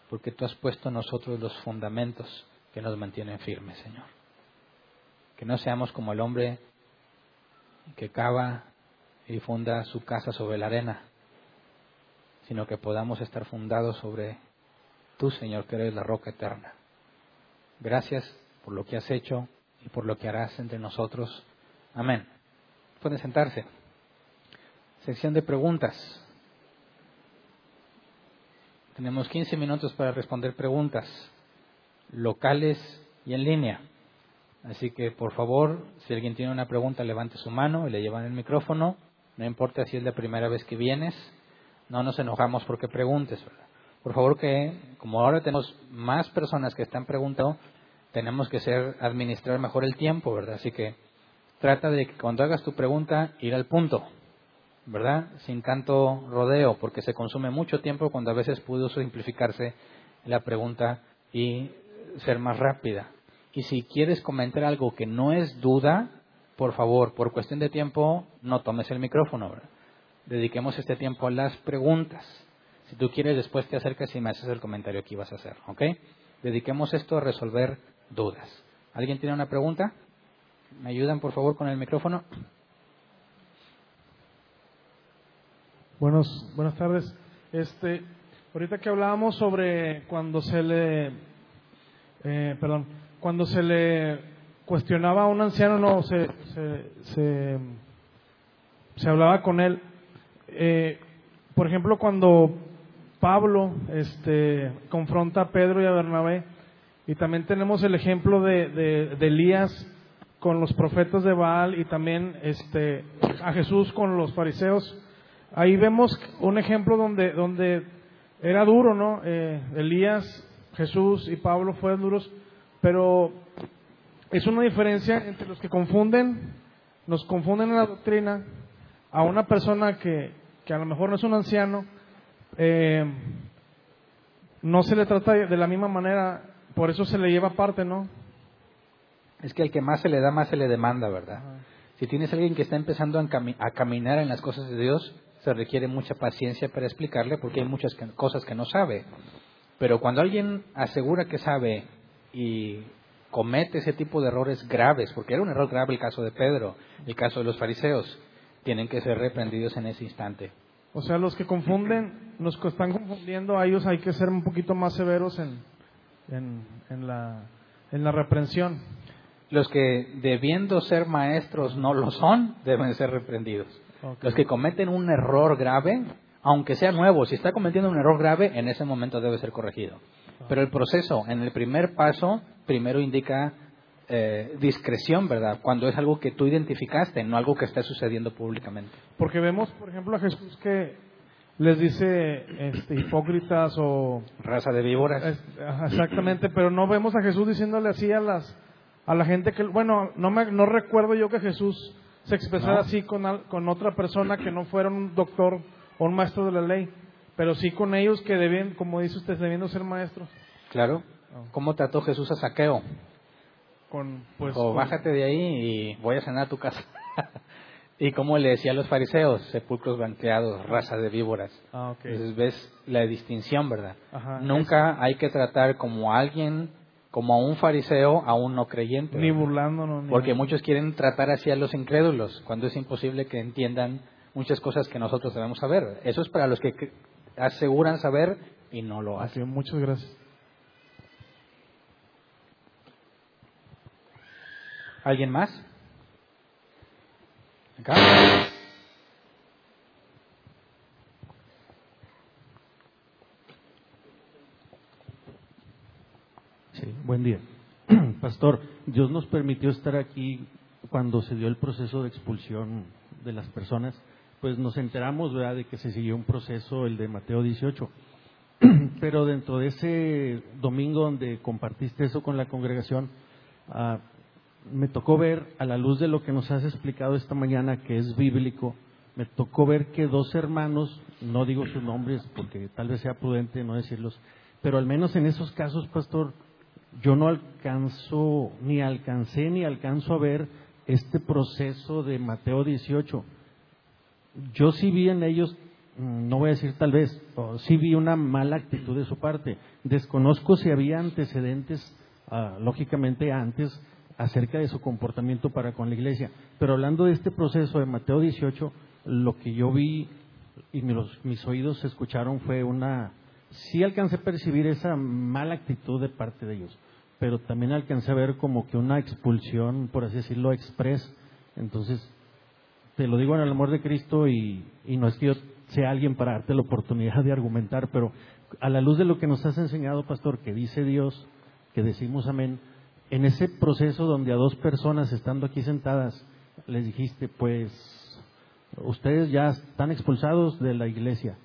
porque tú has puesto en nosotros los fundamentos que nos mantienen firmes, Señor. Que no seamos como el hombre que cava y funda su casa sobre la arena, sino que podamos estar fundados sobre tú, Señor, que eres la roca eterna. Gracias por lo que has hecho y por lo que harás entre nosotros. Amén. Pueden sentarse. Sección de preguntas. Tenemos 15 minutos para responder preguntas locales y en línea. Así que, por favor, si alguien tiene una pregunta, levante su mano y le llevan el micrófono. No importa si es la primera vez que vienes, no nos enojamos porque preguntes. Por favor, que como ahora tenemos más personas que están preguntando, tenemos que ser administrar mejor el tiempo, ¿verdad? Así que trata de que cuando hagas tu pregunta, ir al punto. ¿verdad? Sin tanto rodeo, porque se consume mucho tiempo cuando a veces pudo simplificarse la pregunta y ser más rápida. Y si quieres comentar algo que no es duda, por favor, por cuestión de tiempo, no tomes el micrófono. Dediquemos este tiempo a las preguntas. Si tú quieres, después te acercas y me haces el comentario que ibas a hacer. ¿Ok? Dediquemos esto a resolver dudas. ¿Alguien tiene una pregunta? ¿Me ayudan, por favor, con el micrófono? Buenos, buenas tardes. Este, ahorita que hablábamos sobre cuando se le, eh, perdón, cuando se le cuestionaba a un anciano, no, se, se, se, hablaba con él. Eh, por ejemplo, cuando Pablo este, confronta a Pedro y a Bernabé, y también tenemos el ejemplo de, de, Elías con los profetas de Baal y también este, a Jesús con los fariseos ahí vemos un ejemplo donde, donde era duro, ¿no? Eh, Elías, Jesús y Pablo fueron duros, pero es una diferencia entre los que confunden, nos confunden en la doctrina, a una persona que, que a lo mejor no es un anciano, eh, no se le trata de la misma manera, por eso se le lleva aparte, ¿no? Es que el que más se le da, más se le demanda, ¿verdad? Si tienes alguien que está empezando a, caminar en las cosas de Dios, se requiere mucha paciencia para explicarle porque hay muchas cosas que no sabe. Pero cuando alguien asegura que sabe y comete ese tipo de errores graves, porque era un error grave el caso de Pedro, el caso de los fariseos, tienen que ser reprendidos en ese instante. O sea, los que confunden, los que están confundiendo a ellos hay que ser un poquito más severos en, en, la, en la reprensión. Los que debiendo ser maestros no lo son, deben ser reprendidos. Los que cometen un error grave, aunque sea nuevo, si está cometiendo un error grave, en ese momento debe ser corregido. Pero el proceso, en el primer paso, primero indica eh, discreción, ¿verdad? Cuando es algo que tú identificaste, no algo que está sucediendo públicamente. Porque vemos, por ejemplo, a Jesús que les dice este, hipócritas o... Raza de víboras. exactamente, pero no vemos a Jesús diciéndole así a, las, a la gente que... Bueno, no, me, no recuerdo yo que Jesús se expresara así con, con otra persona que no fuera un doctor o un maestro de la ley, pero sí con ellos que deben, como dice usted, debiendo ser maestros. Claro. Ah. ¿Cómo trató Jesús a Saqueo? Con, pues, o bájate de ahí y voy a cenar a tu casa. y cómo le decía a los fariseos, sepulcros blanqueados, raza de víboras. Ah, Entonces ves la distinción, ¿verdad? Nunca hay que tratar como alguien como a un fariseo a un no creyente. Ni burlándonos. Porque muchos quieren tratar así a los incrédulos, cuando es imposible que entiendan muchas cosas que nosotros debemos saber. Eso es para los que aseguran saber y no lo hacen. muchas gracias. ¿Alguien más? ¿Acá? Buen día. Pastor, Dios nos permitió estar aquí cuando se dio el proceso de expulsión de las personas, pues nos enteramos ¿verdad? de que se siguió un proceso, el de Mateo 18. Pero dentro de ese domingo donde compartiste eso con la congregación, ah, me tocó ver, a la luz de lo que nos has explicado esta mañana, que es bíblico, me tocó ver que dos hermanos, no digo sus nombres porque tal vez sea prudente no decirlos, pero al menos en esos casos, pastor, yo no alcanzo, ni alcancé ni alcanzo a ver este proceso de Mateo 18. Yo sí vi en ellos, mm, no voy a decir tal vez, sí vi una mala actitud de su parte. Desconozco si había antecedentes, ah, lógicamente antes, acerca de su comportamiento para con la iglesia. Pero hablando de este proceso de Mateo 18, lo que yo vi y mis oídos escucharon fue una, sí alcancé a percibir esa mala actitud de parte de ellos pero también alcancé a ver como que una expulsión, por así decirlo, express. Entonces, te lo digo en el amor de Cristo y, no es que yo sea alguien para darte la oportunidad de argumentar, pero a la luz de lo que nos has enseñado, pastor, que dice Dios, que decimos amén, en ese proceso donde a dos personas estando aquí sentadas les dijiste, pues ustedes ya están expulsados de la iglesia,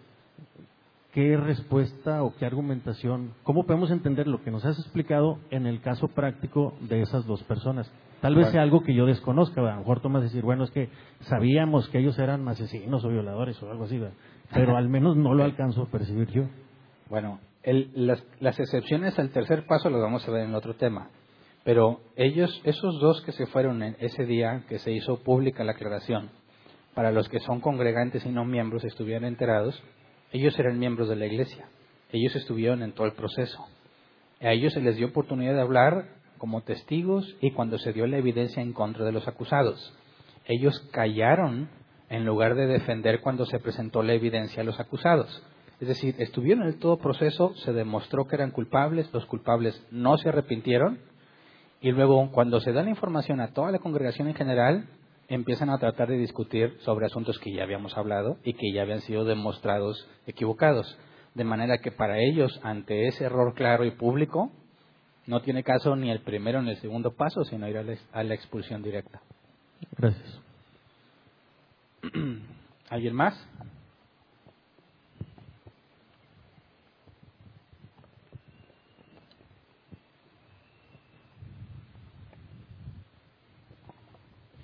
qué respuesta o qué argumentación, cómo podemos entender lo que nos has explicado en el caso práctico de esas dos personas. Tal vez sea algo que yo desconozca, a lo mejor tomas decir, bueno, es que sabíamos que ellos eran asesinos o violadores o algo así, pero al menos no lo alcanzo a percibir yo. Bueno, las, las, excepciones al tercer paso lo vamos a ver en otro tema. Pero ellos, esos dos que se fueron en ese día que se hizo pública la aclaración, para los que son congregantes y no miembros estuvieran enterados, ellos eran miembros de la iglesia. Ellos estuvieron en todo el proceso. A ellos se les dio oportunidad de hablar como testigos y cuando se dio la evidencia en contra de los acusados. Ellos callaron en lugar de defender cuando se presentó la evidencia a los acusados. Es decir, estuvieron en todo proceso, se demostró que eran culpables, los culpables no se arrepintieron y luego cuando se da la información a toda la congregación en general, empiezan a tratar de discutir sobre asuntos que ya habíamos hablado y que ya habían sido demostrados equivocados. De manera que para ellos, ante ese error claro y público, no tiene caso ni el primero ni el segundo paso, sino ir a la expulsión directa. Gracias. ¿Alguien más?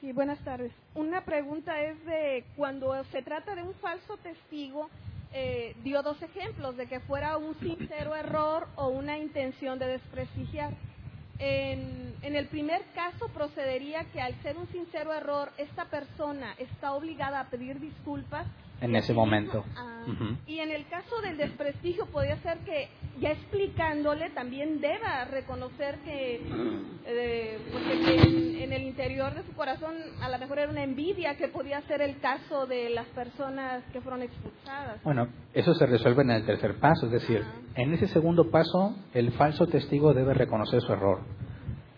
Sí, buenas tardes. Una pregunta es de cuando se trata de un falso testigo, eh, dio dos ejemplos de que fuera un sincero error o una intención de desprestigiar. En, en, el primer caso procedería que al ser un sincero error, esta persona está obligada a pedir disculpas en ese momento. Ah, y en el caso del desprestigio podría ser que ya explicándole también deba reconocer que, eh, en, el interior de su corazón a lo mejor era una envidia que podía ser el caso de las personas que fueron expulsadas. Bueno, eso se resuelve en el tercer paso, es decir, en ese segundo paso el falso testigo debe reconocer su error.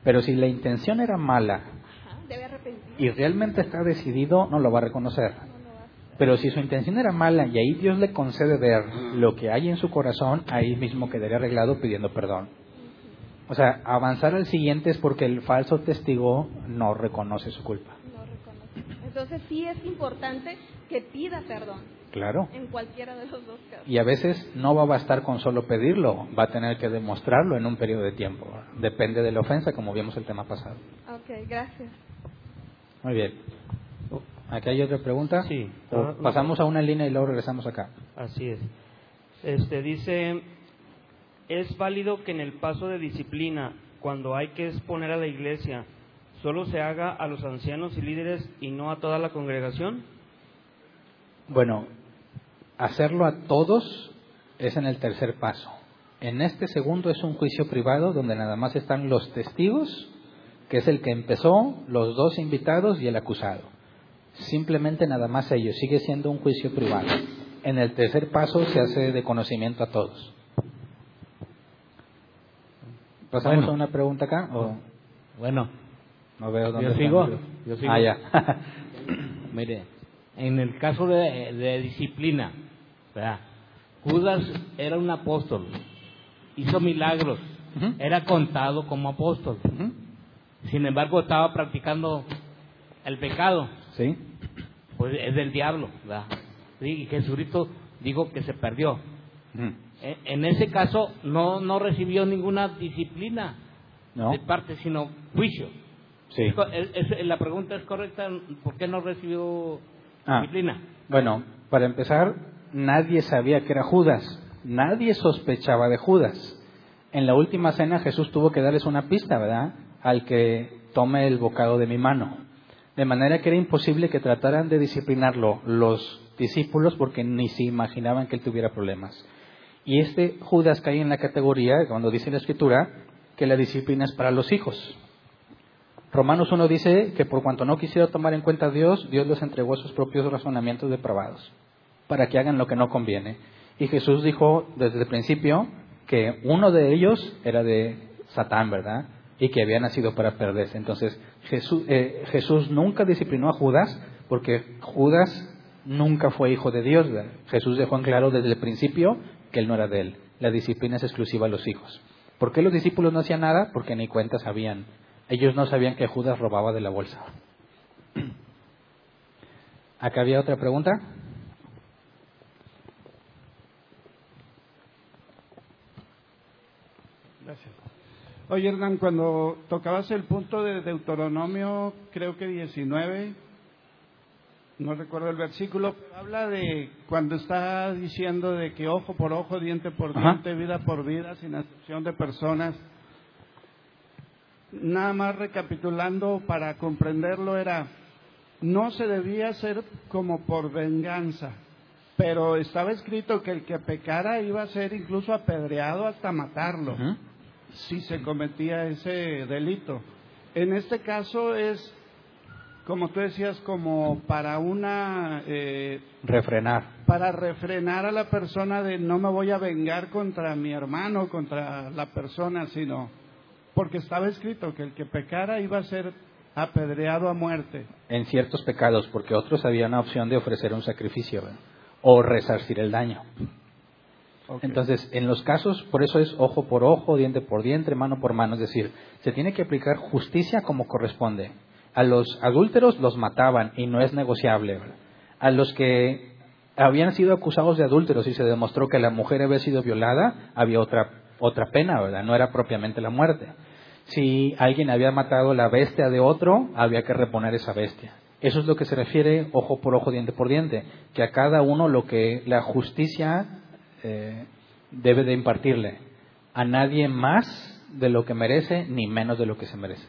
Pero si la intención era mala y realmente está decidido, no lo va a reconocer pero si su intención era mala y ahí Dios le concede ver lo que hay en su corazón, ahí mismo quedaría arreglado pidiendo perdón. O sea, avanzar al siguiente es porque el falso testigo no reconoce su culpa. No reconoce. Entonces sí es importante que pida perdón. Claro. En cualquiera de los dos casos. Y a veces no va a bastar con solo pedirlo, va a tener que demostrarlo en un periodo de tiempo. Depende de la ofensa, como vimos el tema pasado. Ok, gracias. Muy bien. ¿Aquí hay otra pregunta? Sí. pasamos a una línea y luego regresamos acá. Así es. Este dice, ¿es válido que en el paso de disciplina, cuando hay que exponer a la iglesia, solo se haga a los ancianos y líderes y no a toda la congregación? Bueno, hacerlo a todos es en el tercer paso. En este segundo es un juicio privado donde nada más están los testigos, que es el que empezó, los dos invitados y el acusado simplemente nada más ellos, sigue siendo un juicio privado. En el tercer paso se hace de conocimiento a todos. ¿Pasamos a una pregunta acá? Bueno, no veo dónde yo sigo. Yo sigo. Ah, ya. Mire, en el caso de, disciplina, Judas era un apóstol, hizo milagros, era contado como apóstol. Sin embargo, estaba practicando el pecado. Sí. Pues es del diablo, ¿verdad? y Jesucristo dijo que se perdió. E, en ese caso no, no recibió ninguna disciplina de parte, sino juicio. Sí. la pregunta es correcta, ¿por qué no recibió ah. disciplina? Bueno, para empezar, nadie sabía que era Judas, nadie sospechaba de Judas. En la última cena Jesús tuvo que darles una pista, ¿verdad? Al que tome el bocado de mi mano. De manera que era imposible que trataran de disciplinarlo los discípulos porque ni se imaginaban que él tuviera problemas. Y este Judas cae en la categoría, cuando dice la escritura, que la disciplina es para los hijos. Romanos 1 dice que por cuanto no quisiera tomar en cuenta a Dios, Dios les entregó sus propios razonamientos depravados, para que hagan lo que no conviene. Y Jesús dijo desde el principio que uno de ellos era de Satán, ¿verdad? Y que había nacido para perderse. Entonces, Jesús, eh, Jesús nunca disciplinó a Judas porque Judas nunca fue hijo de Dios. Jesús dejó en claro desde el principio que él no era de él. La disciplina es exclusiva a los hijos. ¿Por qué los discípulos no hacían nada? Porque ni cuenta sabían. Ellos no sabían que Judas robaba de la bolsa. ¿Acá había otra pregunta? Oye, Hernán, cuando tocabas el punto de Deuteronomio, creo que 19, no recuerdo el versículo, pero habla de cuando está diciendo de que ojo por ojo, diente por diente, vida por vida, sin excepción de personas. Nada más recapitulando para comprenderlo era, no se debía hacer como por venganza, pero estaba escrito que el que pecara iba a ser incluso apedreado hasta matarlo, si se cometía ese delito. En este caso es como tú decías, como para una... Eh, refrenar. Para refrenar a la persona de no me voy a vengar contra mi hermano, contra la persona, sino porque estaba escrito que el que pecara iba a ser apedreado a muerte. En ciertos pecados, porque otros habían la opción de ofrecer un sacrificio o resarcir el daño. Entonces, en los casos, por eso es ojo por ojo, diente por diente, mano por mano, es decir, se tiene que aplicar justicia como corresponde a los adúlteros los mataban y no es negociable. A los que habían sido acusados de adúlteros y se demostró que la mujer había sido violada, había otra, otra pena, ¿verdad? No era propiamente la muerte. Si alguien había matado la bestia de otro, había que reponer esa bestia. Eso es lo que se refiere ojo por ojo, diente por diente, que a cada uno lo que la justicia eh, debe de impartirle. A nadie más de lo que merece, ni menos de lo que se merece.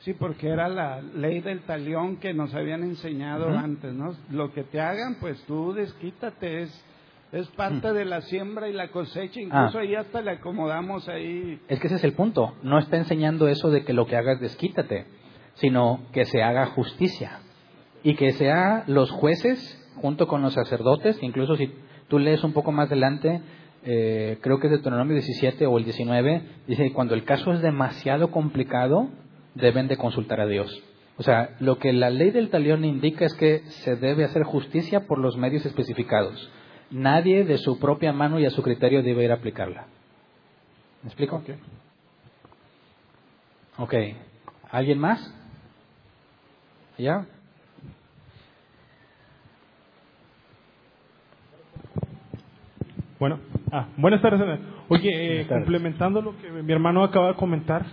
Sí, porque era la ley del talión que nos habían enseñado antes, ¿no? Lo que te hagan, pues tú desquítate, es, es parte de la siembra y la cosecha, incluso ah. ahí hasta le acomodamos ahí. Es que ese es el punto, no está enseñando eso de que lo que hagas desquítate, sino que se haga justicia y que sea los jueces junto con los sacerdotes, incluso si tú lees un poco más adelante, eh, creo que es Deuteronomio 17 o el 19, dice que cuando el caso es demasiado complicado, deben de consultar a Dios. O sea, lo que la ley del talión indica es que se debe hacer justicia por los medios especificados. Nadie de su propia mano y a su criterio debe ir a aplicarla. ¿Me explico? Ok. Ok. ¿Alguien más? ¿Ya? Bueno, ah, buenas tardes. Oye, eh, complementando lo que mi hermano acaba de comentar,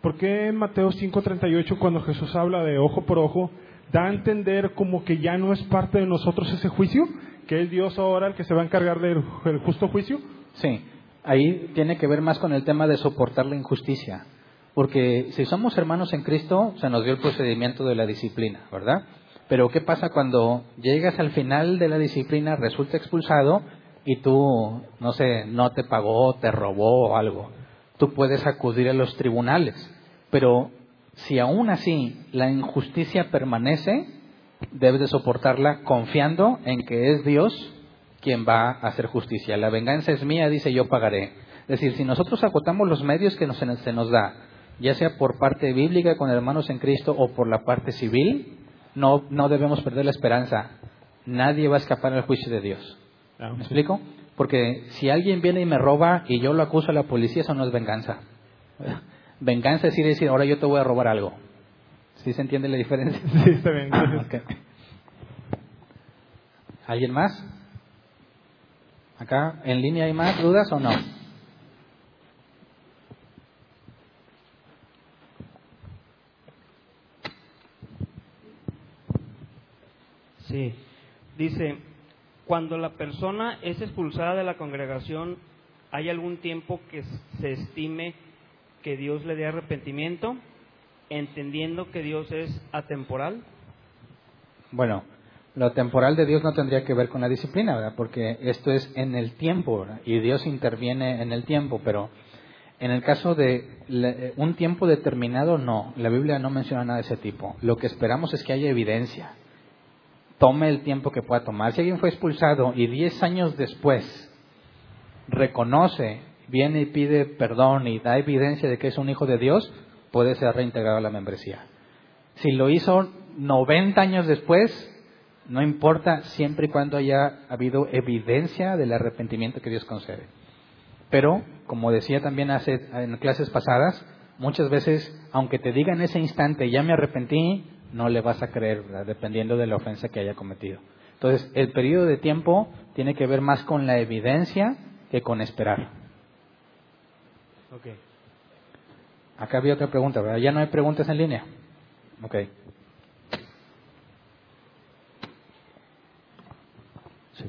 ¿Por qué en Mateo 5:38 cuando Jesús habla de ojo por ojo, da a entender como que ya no es parte de nosotros ese juicio? ¿Que es Dios ahora el que se va a encargar del justo juicio? Sí, ahí tiene que ver más con el tema de soportar la injusticia. Porque si somos hermanos en Cristo, se nos dio el procedimiento de la disciplina, ¿verdad? Pero ¿qué pasa cuando llegas al final de la disciplina, resulta expulsado y tú, no sé, no te pagó, te robó o algo? tú puedes acudir a los tribunales. Pero si aún así la injusticia permanece, debes de soportarla confiando en que es Dios quien va a hacer justicia. La venganza es mía, dice yo pagaré. Es decir, si nosotros acotamos los medios que nos, se nos da, ya sea por parte bíblica con hermanos en Cristo o por la parte civil, no, no debemos perder la esperanza. Nadie va a escapar al juicio de Dios. ¿Me explico? Porque si alguien viene y me roba y yo lo acuso a la policía, eso no es venganza. Venganza es ir decir, ahora yo te voy a robar algo. ¿Sí se entiende la diferencia? Sí, está bien. ¿Alguien más? ¿Acá en línea hay más dudas o no? Sí. Dice, cuando la persona es expulsada de la congregación, ¿hay algún tiempo que se estime que Dios le dé arrepentimiento, entendiendo que Dios es atemporal? Bueno, lo temporal de Dios no tendría que ver con la disciplina, ¿verdad? Porque esto es en el tiempo, Y Dios interviene en el tiempo, pero en el caso de un tiempo determinado, no. La Biblia no menciona nada de ese tipo. Lo que esperamos es que haya evidencia tome el tiempo que pueda tomar. Si alguien fue expulsado y diez años después reconoce, viene y pide perdón y da evidencia de que es un hijo de Dios, puede ser reintegrado a la membresía. Si lo hizo 90 años después, no importa siempre y cuando haya habido evidencia del arrepentimiento que Dios concede. Pero, como decía también hace, en clases pasadas, muchas veces, aunque te diga en ese instante, ya me arrepentí, no le vas a creer, dependiendo de la ofensa que haya cometido. Entonces, el periodo de tiempo tiene que ver más con la evidencia que con esperar. Okay. Acá había otra pregunta, ¿verdad? ¿Ya no hay preguntas en línea? Ok. Sí.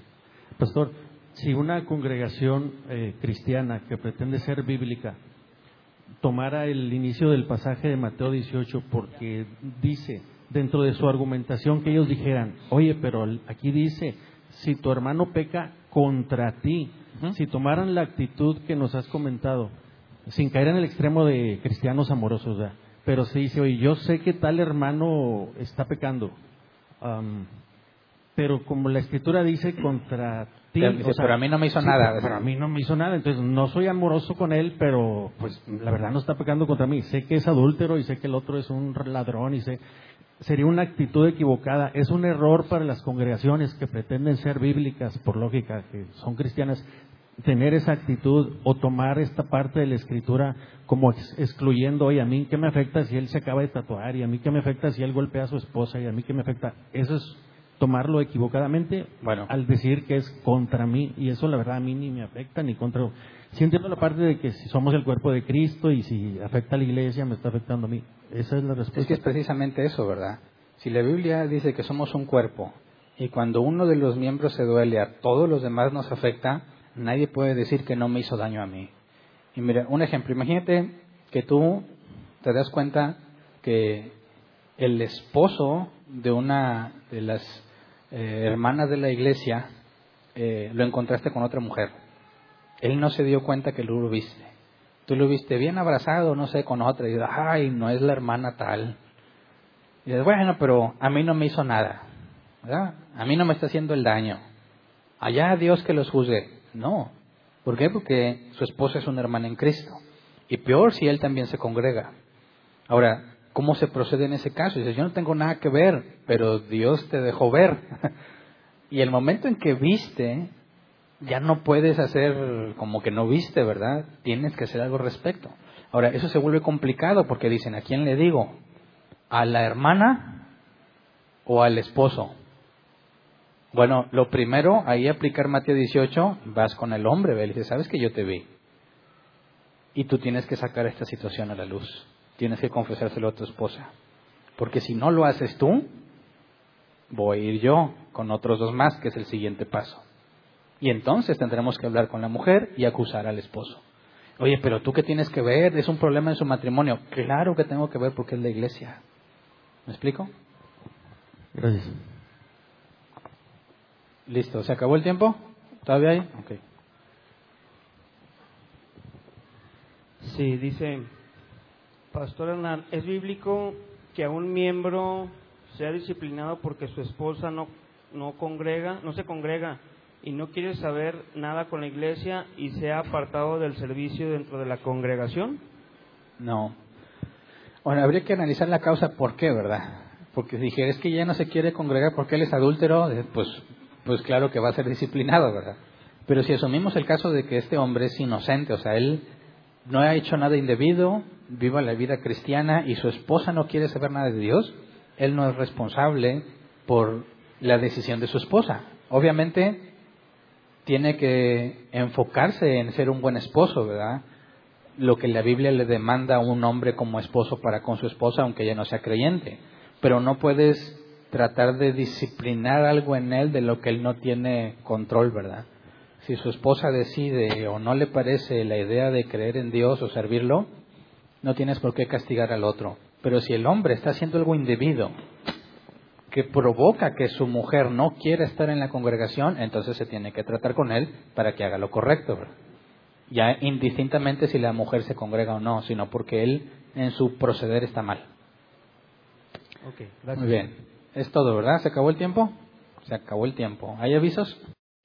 Pastor, si una congregación eh, cristiana que pretende ser bíblica tomara el inicio del pasaje de Mateo 18 porque dice dentro de su argumentación que ellos dijeran, oye, pero aquí dice, si tu hermano peca contra ti, si tomaran la actitud que nos has comentado, sin caer en el extremo de cristianos amorosos, pero se dice, oye, yo sé que tal hermano está pecando, pero como la escritura dice contra pero, a mí no me hizo nada. Pero a mí no me hizo nada, entonces no soy amoroso con él, pero pues la verdad no está pecando contra mí. Sé que es adúltero y sé que el otro es un ladrón y sé sería una actitud equivocada. Es un error para las congregaciones que pretenden ser bíblicas, por lógica, que son cristianas, tener esa actitud o tomar esta parte de la escritura como excluyendo, oye, a mí qué me afecta si él se acaba de tatuar y a mí qué me afecta si él golpea a su esposa y a mí qué me afecta. Eso es tomarlo equivocadamente bueno. al decir que es contra mí y eso la verdad a mí ni me afecta ni contra Sí entiendo la parte de que si somos el cuerpo de Cristo y si afecta a la iglesia, me está afectando a mí. Esa es la respuesta. Es que es precisamente eso, ¿verdad? Si la Biblia dice que somos un cuerpo y cuando uno de los miembros se duele, a todos los demás nos afecta, nadie puede decir que no me hizo daño a mí. Y mira, un ejemplo, imagínate que tú te das cuenta que el esposo de una de las eh, hermanas de la iglesia eh, lo encontraste con otra mujer él no se dio cuenta que tú lo viste. Tú lo viste bien abrazado, no sé, con otra. Y dices, ay, no es la hermana tal. Y dices, bueno, pero a mí no me hizo nada. A mí no me está haciendo el daño. Allá Dios que los juzgue. No. ¿Por qué? Porque su esposa es una hermana en Cristo. Y peor si él también se congrega. Ahora, ¿cómo se procede en ese caso? Dices, yo no tengo nada que ver, pero Dios te dejó ver. y el momento en que viste, ya no puedes hacer como que no viste, ¿verdad? Tienes que hacer algo al respecto. Ahora, eso se vuelve complicado porque dicen, ¿a quién le digo? ¿A la hermana o al esposo? Bueno, lo primero, ahí aplicar Mateo 18, vas con el hombre, ve, y dices, ¿sabes que yo te vi? Y tú tienes que sacar esta situación a la luz. Tienes que confesárselo a tu esposa. Porque si no lo haces tú, voy a ir yo con otros dos más, que es el siguiente paso. Y entonces tendremos que hablar con la mujer y acusar al esposo. Oye, pero tú qué tienes que ver, es un problema en su matrimonio. Claro que tengo que ver porque es la iglesia. ¿Me explico? Gracias. Listo, ¿se acabó el tiempo? ¿Todavía hay? Ok. Sí, dice, Pastor Hernán, ¿es bíblico que a un miembro sea disciplinado porque su esposa no, no congrega, no se congrega y no quiere saber nada con la iglesia y se ha apartado del servicio dentro de la congregación? No. Bueno, habría que analizar la causa por qué, ¿verdad? Porque si que ya no se quiere congregar porque él es adúltero, pues, pues claro que va a ser disciplinado, ¿verdad? Pero si asumimos el caso de que este hombre es inocente, o sea, él no ha hecho nada indebido, viva la vida cristiana y su esposa no quiere saber nada de Dios, él no es responsable por la decisión de su esposa. Obviamente, tiene que enfocarse en ser un buen esposo, ¿verdad? Lo que la Biblia le demanda a un hombre como esposo para con su esposa, aunque ella no sea creyente. Pero no puedes tratar de disciplinar algo en él de lo que él no tiene control, ¿verdad? Si su esposa decide o no le parece la idea de creer en Dios o servirlo, no tienes por qué castigar al otro. Pero si el hombre está haciendo algo indebido que provoca que su mujer no quiera estar en la congregación, entonces se tiene que tratar con él para que haga lo correcto. Ya indistintamente si la mujer se congrega o no, sino porque él en su proceder está mal. Muy bien. Es todo, ¿verdad? ¿Se acabó el tiempo? Se acabó el tiempo. ¿Hay avisos?